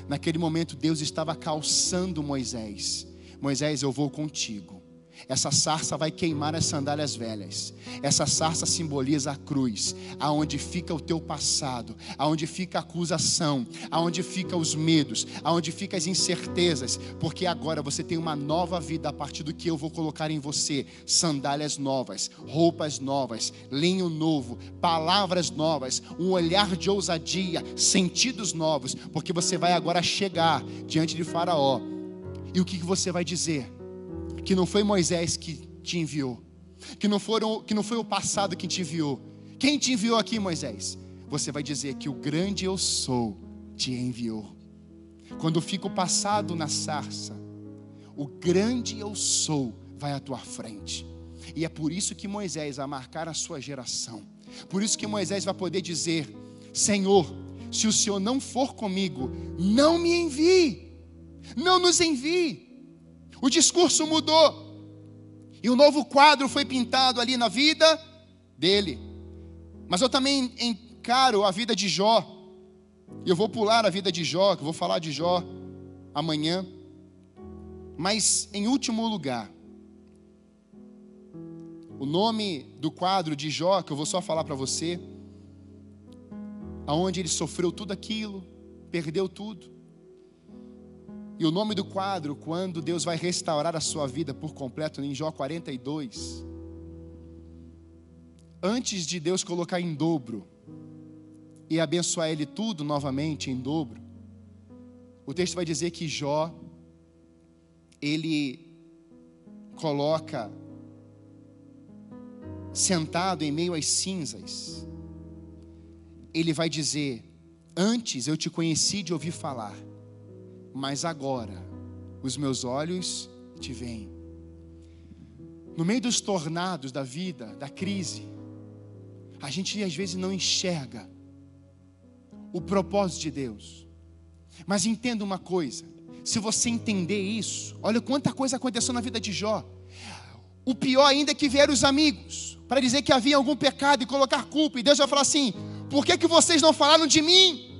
Naquele momento, Deus estava calçando Moisés. Moisés, eu vou contigo. Essa sarça vai queimar as sandálias velhas. Essa sarça simboliza a cruz, aonde fica o teu passado, aonde fica a acusação, aonde fica os medos, aonde fica as incertezas, porque agora você tem uma nova vida a partir do que eu vou colocar em você: sandálias novas, roupas novas, linho novo, palavras novas, um olhar de ousadia, sentidos novos, porque você vai agora chegar diante de Faraó. E o que você vai dizer? Que não foi Moisés que te enviou, que não, foram, que não foi o passado que te enviou. Quem te enviou aqui, Moisés? você vai dizer que o grande eu sou te enviou. Quando fica o passado na sarça, o grande eu sou vai à tua frente. E é por isso que Moisés vai marcar a sua geração. Por isso que Moisés vai poder dizer: Senhor, se o Senhor não for comigo, não me envie, não nos envie. O discurso mudou, e um novo quadro foi pintado ali na vida dele. Mas eu também encaro a vida de Jó, e eu vou pular a vida de Jó, que eu vou falar de Jó amanhã. Mas em último lugar, o nome do quadro de Jó, que eu vou só falar para você, aonde ele sofreu tudo aquilo, perdeu tudo. E o nome do quadro, quando Deus vai restaurar a sua vida por completo, em Jó 42. Antes de Deus colocar em dobro e abençoar ele tudo novamente em dobro, o texto vai dizer que Jó, ele coloca sentado em meio às cinzas, ele vai dizer: Antes eu te conheci de ouvir falar, mas agora os meus olhos te veem. No meio dos tornados da vida, da crise, a gente às vezes não enxerga o propósito de Deus. Mas entenda uma coisa: se você entender isso, olha quanta coisa aconteceu na vida de Jó. O pior ainda é que vieram os amigos para dizer que havia algum pecado e colocar culpa, e Deus vai falar assim: por que, que vocês não falaram de mim?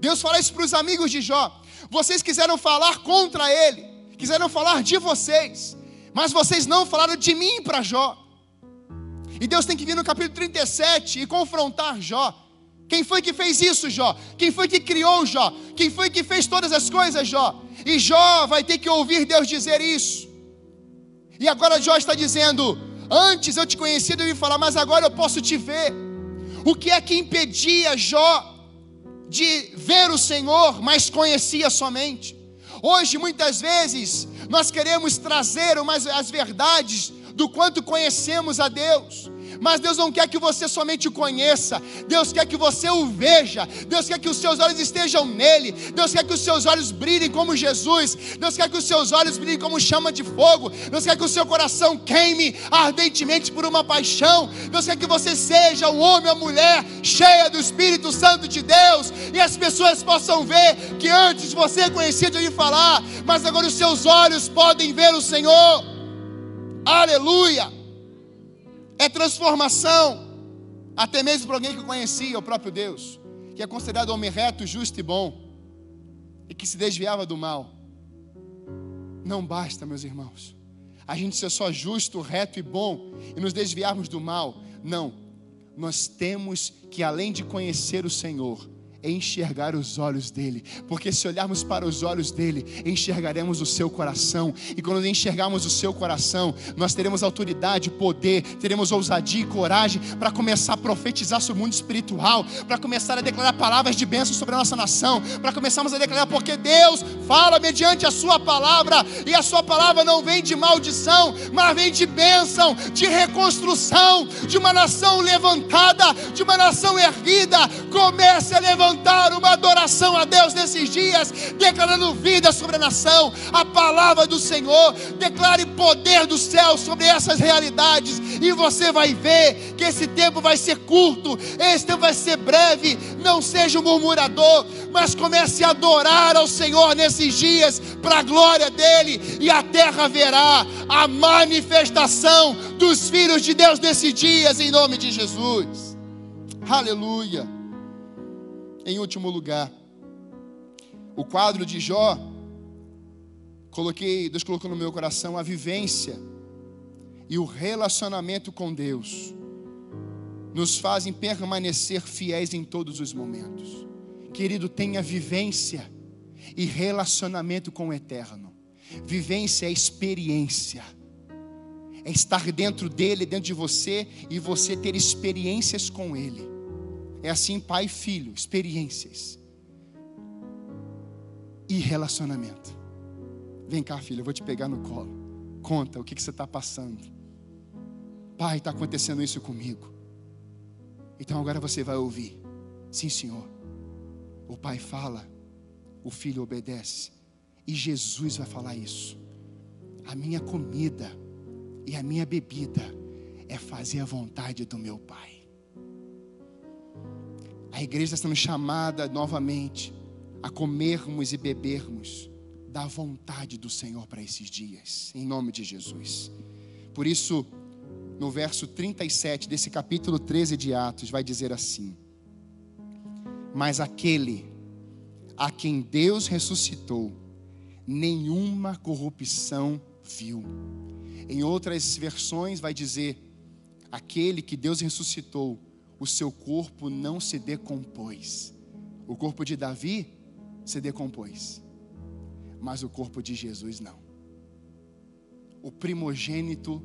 Deus fala isso para os amigos de Jó. Vocês quiseram falar contra ele, quiseram falar de vocês, mas vocês não falaram de mim para Jó. E Deus tem que vir no capítulo 37 e confrontar Jó. Quem foi que fez isso, Jó? Quem foi que criou Jó? Quem foi que fez todas as coisas, Jó? E Jó vai ter que ouvir Deus dizer isso. E agora Jó está dizendo: Antes eu te conhecia, eu ia falar, mas agora eu posso te ver. O que é que impedia Jó de ver o Senhor, mas conhecia somente? Hoje, muitas vezes, nós queremos trazer umas, as verdades do quanto conhecemos a Deus. Mas Deus não quer que você somente o conheça, Deus quer que você o veja, Deus quer que os seus olhos estejam nele, Deus quer que os seus olhos brilhem como Jesus, Deus quer que os seus olhos brilhem como chama de fogo, Deus quer que o seu coração queime ardentemente por uma paixão, Deus quer que você seja o homem ou a mulher cheia do Espírito Santo de Deus, e as pessoas possam ver que antes você conhecia de ouvir falar, mas agora os seus olhos podem ver o Senhor. Aleluia! É transformação, até mesmo para alguém que conhecia o próprio Deus, que é considerado homem reto, justo e bom, e que se desviava do mal. Não basta, meus irmãos, a gente ser só justo, reto e bom e nos desviarmos do mal. Não, nós temos que, além de conhecer o Senhor, enxergar os olhos dele, porque se olharmos para os olhos dele, enxergaremos o seu coração, e quando enxergarmos o seu coração, nós teremos autoridade, poder, teremos ousadia e coragem para começar a profetizar sobre o mundo espiritual, para começar a declarar palavras de bênção sobre a nossa nação, para começarmos a declarar, porque Deus fala mediante a sua palavra, e a sua palavra não vem de maldição, mas vem de bênção, de reconstrução, de uma nação levantada, de uma nação erguida. Comece a levantar levantar uma adoração a Deus nesses dias, declarando vida sobre a nação, a palavra do Senhor, declare poder do céu sobre essas realidades, e você vai ver que esse tempo vai ser curto, esse tempo vai ser breve. Não seja um murmurador, mas comece a adorar ao Senhor nesses dias, para a glória dEle, e a terra verá a manifestação dos filhos de Deus nesses dias, em nome de Jesus. Aleluia. Em último lugar, o quadro de Jó, coloquei, Deus colocou no meu coração a vivência e o relacionamento com Deus nos fazem permanecer fiéis em todos os momentos. Querido, tenha vivência e relacionamento com o eterno. Vivência é experiência. É estar dentro dele, dentro de você e você ter experiências com ele. É assim, pai e filho, experiências e relacionamento. Vem cá, filho, eu vou te pegar no colo. Conta o que, que você está passando. Pai, está acontecendo isso comigo. Então agora você vai ouvir. Sim, Senhor. O Pai fala, o Filho obedece. E Jesus vai falar isso. A minha comida e a minha bebida é fazer a vontade do meu Pai. A igreja está sendo chamada novamente a comermos e bebermos da vontade do Senhor para esses dias, em nome de Jesus. Por isso, no verso 37 desse capítulo 13 de Atos, vai dizer assim: Mas aquele a quem Deus ressuscitou, nenhuma corrupção viu. Em outras versões, vai dizer: aquele que Deus ressuscitou, o seu corpo não se decompôs. O corpo de Davi se decompôs, mas o corpo de Jesus não. O primogênito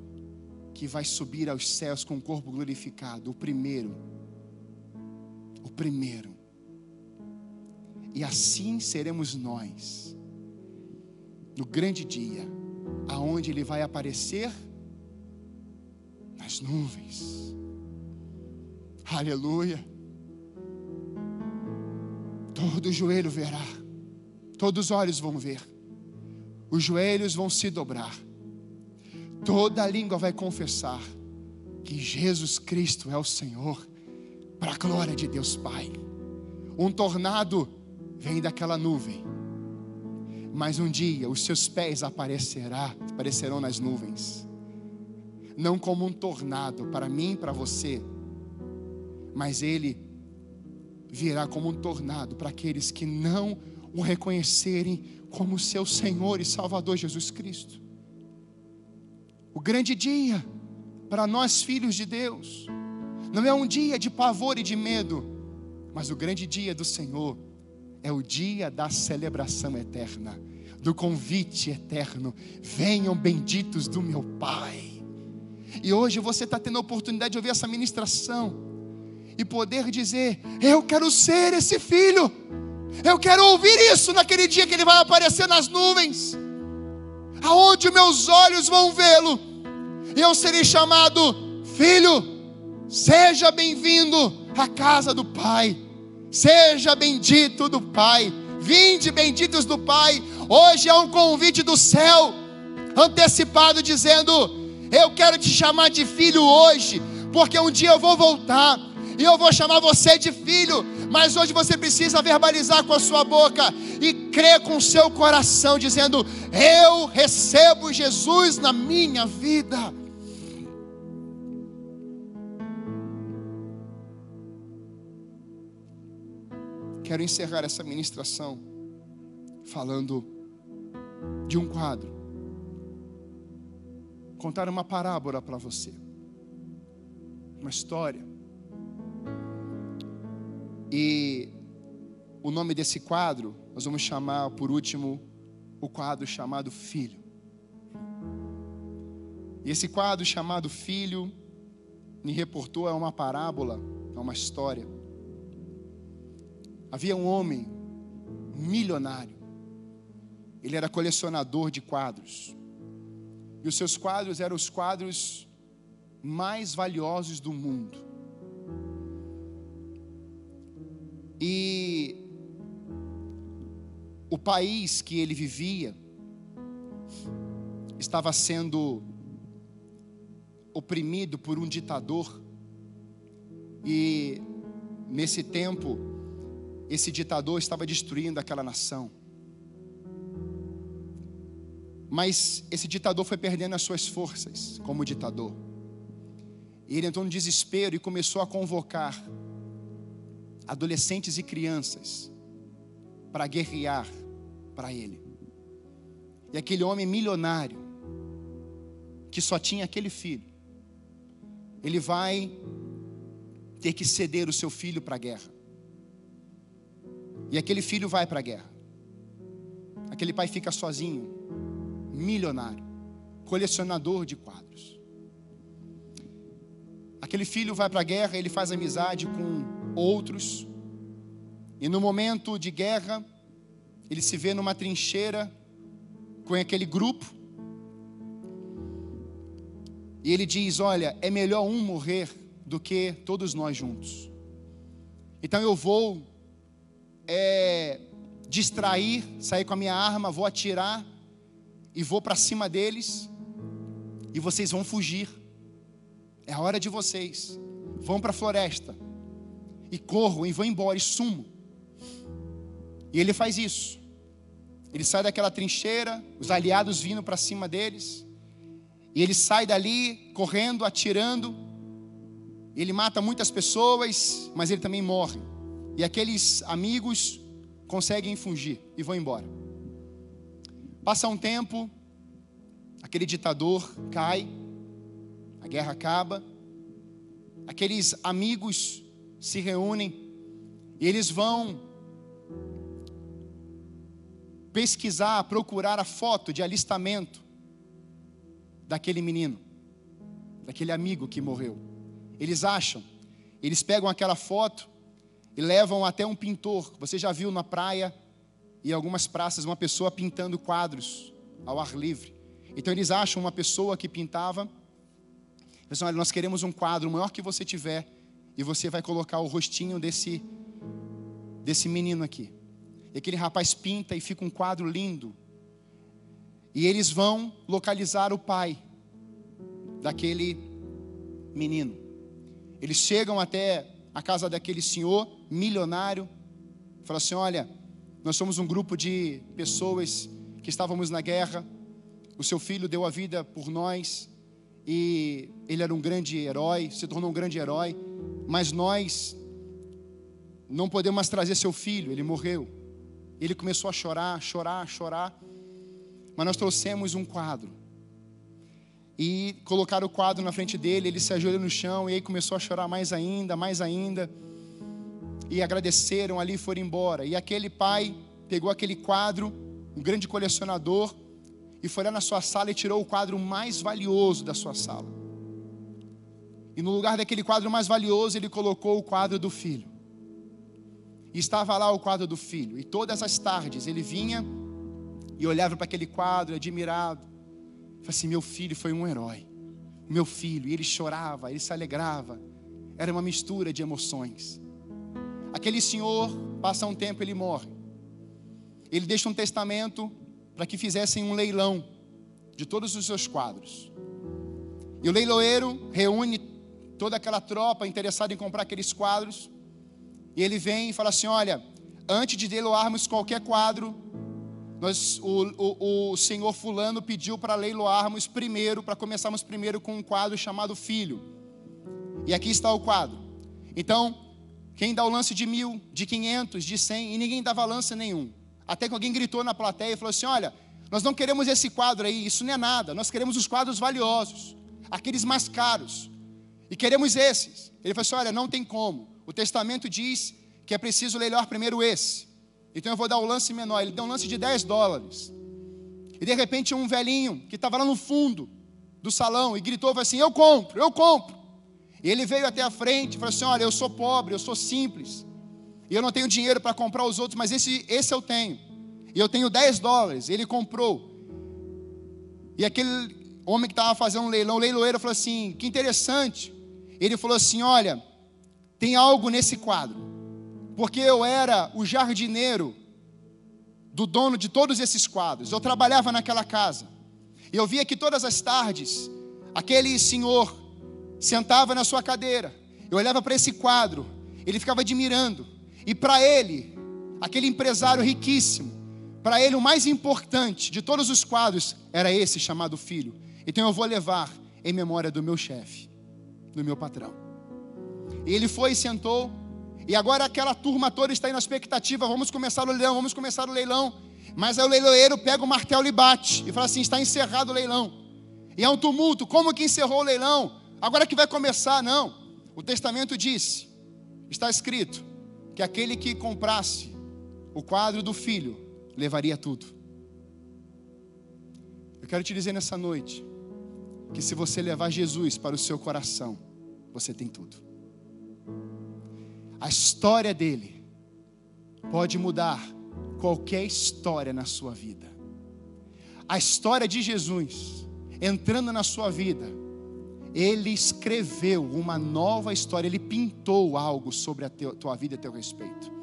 que vai subir aos céus com o corpo glorificado, o primeiro. O primeiro. E assim seremos nós, no grande dia, aonde ele vai aparecer nas nuvens. Aleluia. Todo joelho verá, todos os olhos vão ver, os joelhos vão se dobrar. Toda língua vai confessar que Jesus Cristo é o Senhor, para a glória de Deus Pai. Um tornado vem daquela nuvem, mas um dia os seus pés aparecerá, aparecerão nas nuvens, não como um tornado para mim e para você, mas ele virá como um tornado para aqueles que não o reconhecerem como seu Senhor e Salvador Jesus Cristo. O grande dia para nós, filhos de Deus, não é um dia de pavor e de medo, mas o grande dia do Senhor é o dia da celebração eterna, do convite eterno. Venham benditos do meu Pai. E hoje você está tendo a oportunidade de ouvir essa ministração e poder dizer: Eu quero ser esse filho. Eu quero ouvir isso naquele dia que ele vai aparecer nas nuvens aonde meus olhos vão vê-lo, eu serei chamado filho. Seja bem-vindo à casa do Pai, seja bendito do Pai, vinde benditos do Pai. Hoje é um convite do céu, antecipado, dizendo: Eu quero te chamar de filho hoje, porque um dia eu vou voltar e eu vou chamar você de filho, mas hoje você precisa verbalizar com a sua boca e crer com o seu coração, dizendo: Eu recebo Jesus na minha vida. Quero encerrar essa ministração falando de um quadro, contar uma parábola para você, uma história e o nome desse quadro, nós vamos chamar por último o quadro chamado Filho. E esse quadro chamado Filho me reportou é uma parábola, é uma história. Havia um homem milionário. Ele era colecionador de quadros. E os seus quadros eram os quadros mais valiosos do mundo. E o país que ele vivia estava sendo oprimido por um ditador. E nesse tempo, esse ditador estava destruindo aquela nação. Mas esse ditador foi perdendo as suas forças como ditador. E ele entrou no desespero e começou a convocar adolescentes e crianças para guerrear para ele. E aquele homem milionário, que só tinha aquele filho, ele vai ter que ceder o seu filho para a guerra. E aquele filho vai para a guerra. Aquele pai fica sozinho, milionário, colecionador de quadros. Aquele filho vai para a guerra, ele faz amizade com outros. E no momento de guerra, ele se vê numa trincheira com aquele grupo. E ele diz: Olha, é melhor um morrer do que todos nós juntos. Então eu vou é, distrair, sair com a minha arma, vou atirar e vou para cima deles e vocês vão fugir. É a hora de vocês. Vão para a floresta e corram e vão embora e sumo. E ele faz isso. Ele sai daquela trincheira, os aliados vindo para cima deles. E ele sai dali correndo, atirando. Ele mata muitas pessoas, mas ele também morre. E aqueles amigos conseguem fugir e vão embora. Passa um tempo, aquele ditador cai, a guerra acaba, aqueles amigos se reúnem e eles vão pesquisar, procurar a foto de alistamento daquele menino, daquele amigo que morreu. Eles acham, eles pegam aquela foto e levam até um pintor. Você já viu na praia e algumas praças uma pessoa pintando quadros ao ar livre. Então eles acham uma pessoa que pintava. Eles olha, nós queremos um quadro o maior que você tiver e você vai colocar o rostinho desse desse menino aqui. E aquele rapaz pinta e fica um quadro lindo. E eles vão localizar o pai daquele menino. Eles chegam até a casa daquele senhor milionário, fala assim: Olha, nós somos um grupo de pessoas que estávamos na guerra. O seu filho deu a vida por nós e ele era um grande herói, se tornou um grande herói, mas nós não podemos mais trazer seu filho, ele morreu. Ele começou a chorar, chorar, chorar. Mas nós trouxemos um quadro. E colocaram o quadro na frente dele, ele se ajoelhou no chão e aí começou a chorar mais ainda, mais ainda. E agradeceram ali e foram embora. E aquele pai pegou aquele quadro, um grande colecionador, e foi lá na sua sala e tirou o quadro mais valioso da sua sala. E no lugar daquele quadro mais valioso, ele colocou o quadro do filho. E estava lá o quadro do filho. E todas as tardes ele vinha e olhava para aquele quadro, admirado. Falei assim: meu filho foi um herói. Meu filho. E ele chorava, ele se alegrava. Era uma mistura de emoções. Aquele senhor, passa um tempo, ele morre. Ele deixa um testamento para que fizessem um leilão de todos os seus quadros. E o leiloeiro reúne toda aquela tropa interessada em comprar aqueles quadros. E ele vem e fala assim: Olha, antes de leiloarmos qualquer quadro, nós, o, o, o senhor Fulano pediu para leiloarmos primeiro, para começarmos primeiro com um quadro chamado Filho. E aqui está o quadro. Então, quem dá o lance de mil, de quinhentos, de cem, e ninguém dava lance nenhum. Até que alguém gritou na plateia e falou assim: Olha, nós não queremos esse quadro aí, isso não é nada, nós queremos os quadros valiosos, aqueles mais caros, e queremos esses. Ele falou assim: Olha, não tem como, o testamento diz que é preciso leiloar primeiro esse. Então eu vou dar o lance menor. Ele deu um lance de 10 dólares. E de repente um velhinho que estava lá no fundo do salão e gritou assim: Eu compro, eu compro. E ele veio até a frente e falou assim: Olha, eu sou pobre, eu sou simples. E eu não tenho dinheiro para comprar os outros, mas esse, esse eu tenho. E eu tenho 10 dólares. Ele comprou. E aquele homem que estava fazendo um leilão, o leiloeiro falou assim: Que interessante. Ele falou assim: Olha, tem algo nesse quadro porque eu era o jardineiro do dono de todos esses quadros. Eu trabalhava naquela casa. E eu via que todas as tardes, aquele senhor sentava na sua cadeira. Eu olhava para esse quadro, ele ficava admirando. E para ele, aquele empresário riquíssimo, para ele o mais importante de todos os quadros era esse chamado filho. Então eu vou levar em memória do meu chefe, do meu patrão. E ele foi e sentou e agora aquela turma toda está aí na expectativa, vamos começar o leilão, vamos começar o leilão. Mas aí o leiloeiro pega o martelo e bate e fala assim: está encerrado o leilão. E é um tumulto, como que encerrou o leilão? Agora que vai começar, não. O testamento disse, está escrito, que aquele que comprasse o quadro do filho levaria tudo. Eu quero te dizer nessa noite que se você levar Jesus para o seu coração, você tem tudo. A história dele pode mudar qualquer história na sua vida. A história de Jesus entrando na sua vida ele escreveu uma nova história, ele pintou algo sobre a tua vida e teu respeito.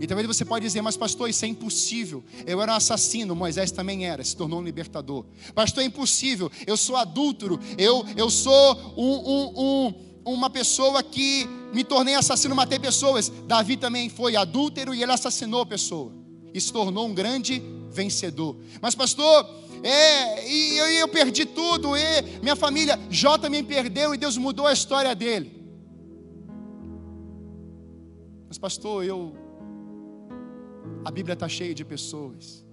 E talvez você pode dizer, mas pastor, isso é impossível. Eu era um assassino, Moisés também era, se tornou um libertador. Pastor, é impossível. Eu sou adúltero, eu, eu sou um, um, um, uma pessoa que me tornei assassino, matei pessoas. Davi também foi adúltero e ele assassinou pessoa. E se tornou um grande vencedor. Mas pastor, é, e eu, eu perdi tudo, e minha família, Jó também perdeu e Deus mudou a história dele. Mas pastor, eu a Bíblia está cheia de pessoas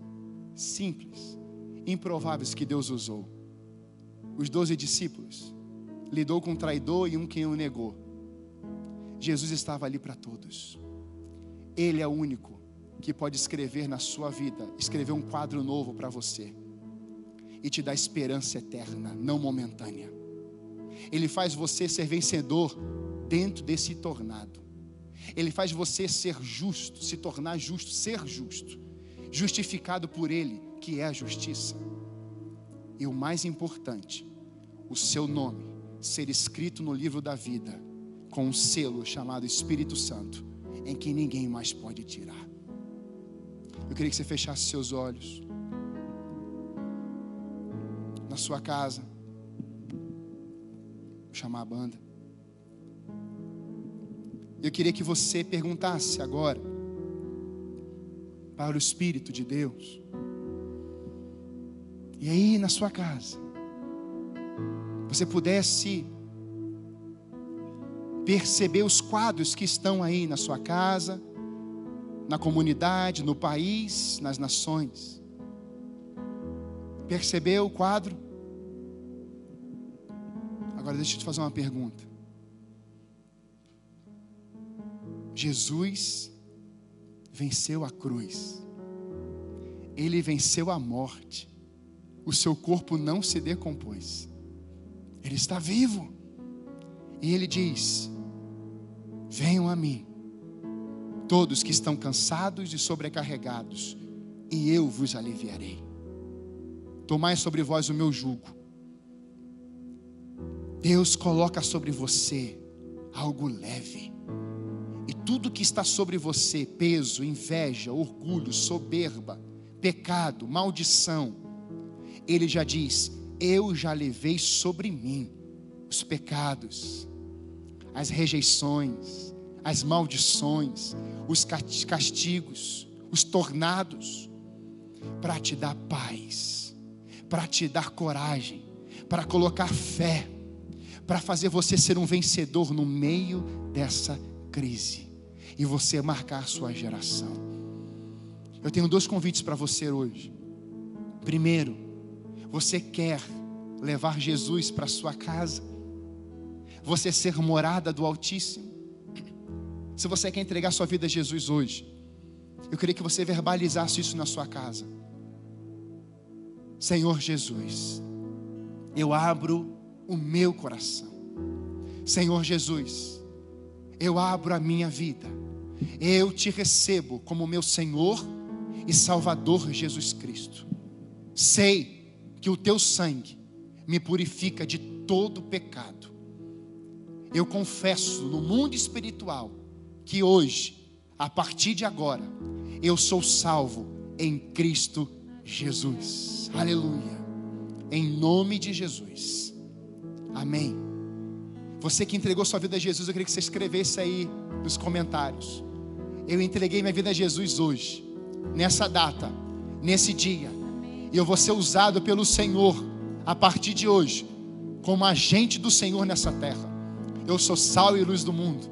simples, improváveis que Deus usou. Os doze discípulos lidou com um traidor e um que o negou. Jesus estava ali para todos. Ele é o único que pode escrever na sua vida, escrever um quadro novo para você e te dar esperança eterna, não momentânea. Ele faz você ser vencedor dentro desse tornado. Ele faz você ser justo, se tornar justo, ser justo, justificado por Ele, que é a justiça. E o mais importante, o seu nome ser escrito no livro da vida, com um selo chamado Espírito Santo, em que ninguém mais pode tirar. Eu queria que você fechasse seus olhos. Na sua casa. Vou chamar a banda. Eu queria que você perguntasse agora para o Espírito de Deus. E aí na sua casa, você pudesse perceber os quadros que estão aí na sua casa, na comunidade, no país, nas nações. Percebeu o quadro? Agora deixa eu te fazer uma pergunta. Jesus venceu a cruz, ele venceu a morte, o seu corpo não se decompôs, ele está vivo, e ele diz: Venham a mim, todos que estão cansados e sobrecarregados, e eu vos aliviarei. Tomai sobre vós o meu jugo. Deus coloca sobre você algo leve tudo que está sobre você, peso, inveja, orgulho, soberba, pecado, maldição, ele já diz: Eu já levei sobre mim os pecados, as rejeições, as maldições, os castigos, os tornados, para te dar paz, para te dar coragem, para colocar fé, para fazer você ser um vencedor no meio dessa crise e você marcar a sua geração. Eu tenho dois convites para você hoje. Primeiro, você quer levar Jesus para sua casa? Você ser morada do Altíssimo? Se você quer entregar sua vida a Jesus hoje, eu queria que você verbalizasse isso na sua casa. Senhor Jesus, eu abro o meu coração. Senhor Jesus, eu abro a minha vida eu te recebo como meu Senhor e Salvador Jesus Cristo. Sei que o teu sangue me purifica de todo pecado. Eu confesso no mundo espiritual que hoje, a partir de agora, eu sou salvo em Cristo Jesus. Aleluia. Em nome de Jesus. Amém. Você que entregou sua vida a Jesus, eu queria que você escrevesse aí nos comentários. Eu entreguei minha vida a Jesus hoje, nessa data, nesse dia. E eu vou ser usado pelo Senhor a partir de hoje, como agente do Senhor nessa terra. Eu sou sal e luz do mundo.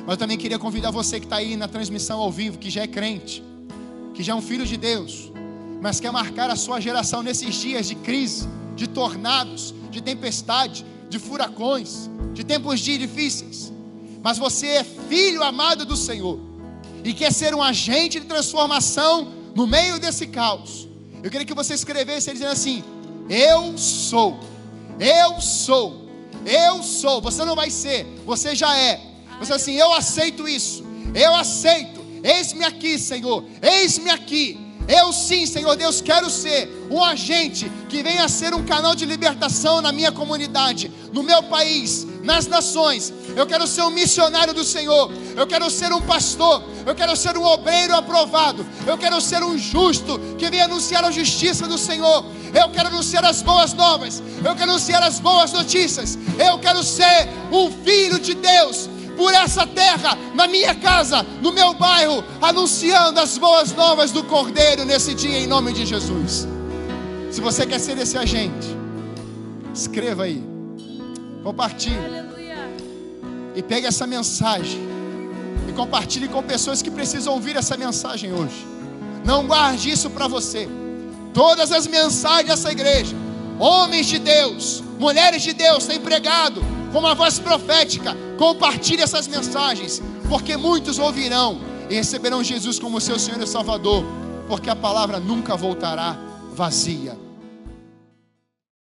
Mas eu também queria convidar você que está aí na transmissão ao vivo, que já é crente, que já é um filho de Deus, mas quer marcar a sua geração nesses dias de crise, de tornados, de tempestade, de furacões, de tempos difíceis. Mas você é filho amado do Senhor e quer ser um agente de transformação no meio desse caos, eu queria que você escrevesse dizendo assim: Eu sou, eu sou, eu sou. Você não vai ser, você já é. Você assim, eu aceito isso, eu aceito. Eis-me aqui, Senhor, eis-me aqui, Eu sim, Senhor Deus, quero ser um agente que venha a ser um canal de libertação na minha comunidade, no meu país, nas nações. Eu quero ser um missionário do Senhor. Eu quero ser um pastor. Eu quero ser um obreiro aprovado. Eu quero ser um justo que venha anunciar a justiça do Senhor. Eu quero anunciar as boas novas. Eu quero anunciar as boas notícias. Eu quero ser um filho de Deus por essa terra, na minha casa, no meu bairro, anunciando as boas novas do Cordeiro nesse dia, em nome de Jesus. Se você quer ser esse agente, escreva aí, compartilhe, e pegue essa mensagem, e compartilhe com pessoas que precisam ouvir essa mensagem hoje. Não guarde isso para você. Todas as mensagens dessa igreja, homens de Deus, mulheres de Deus, têm pregado com uma voz profética, compartilhe essas mensagens, porque muitos ouvirão e receberão Jesus como seu Senhor e Salvador, porque a palavra nunca voltará vazia.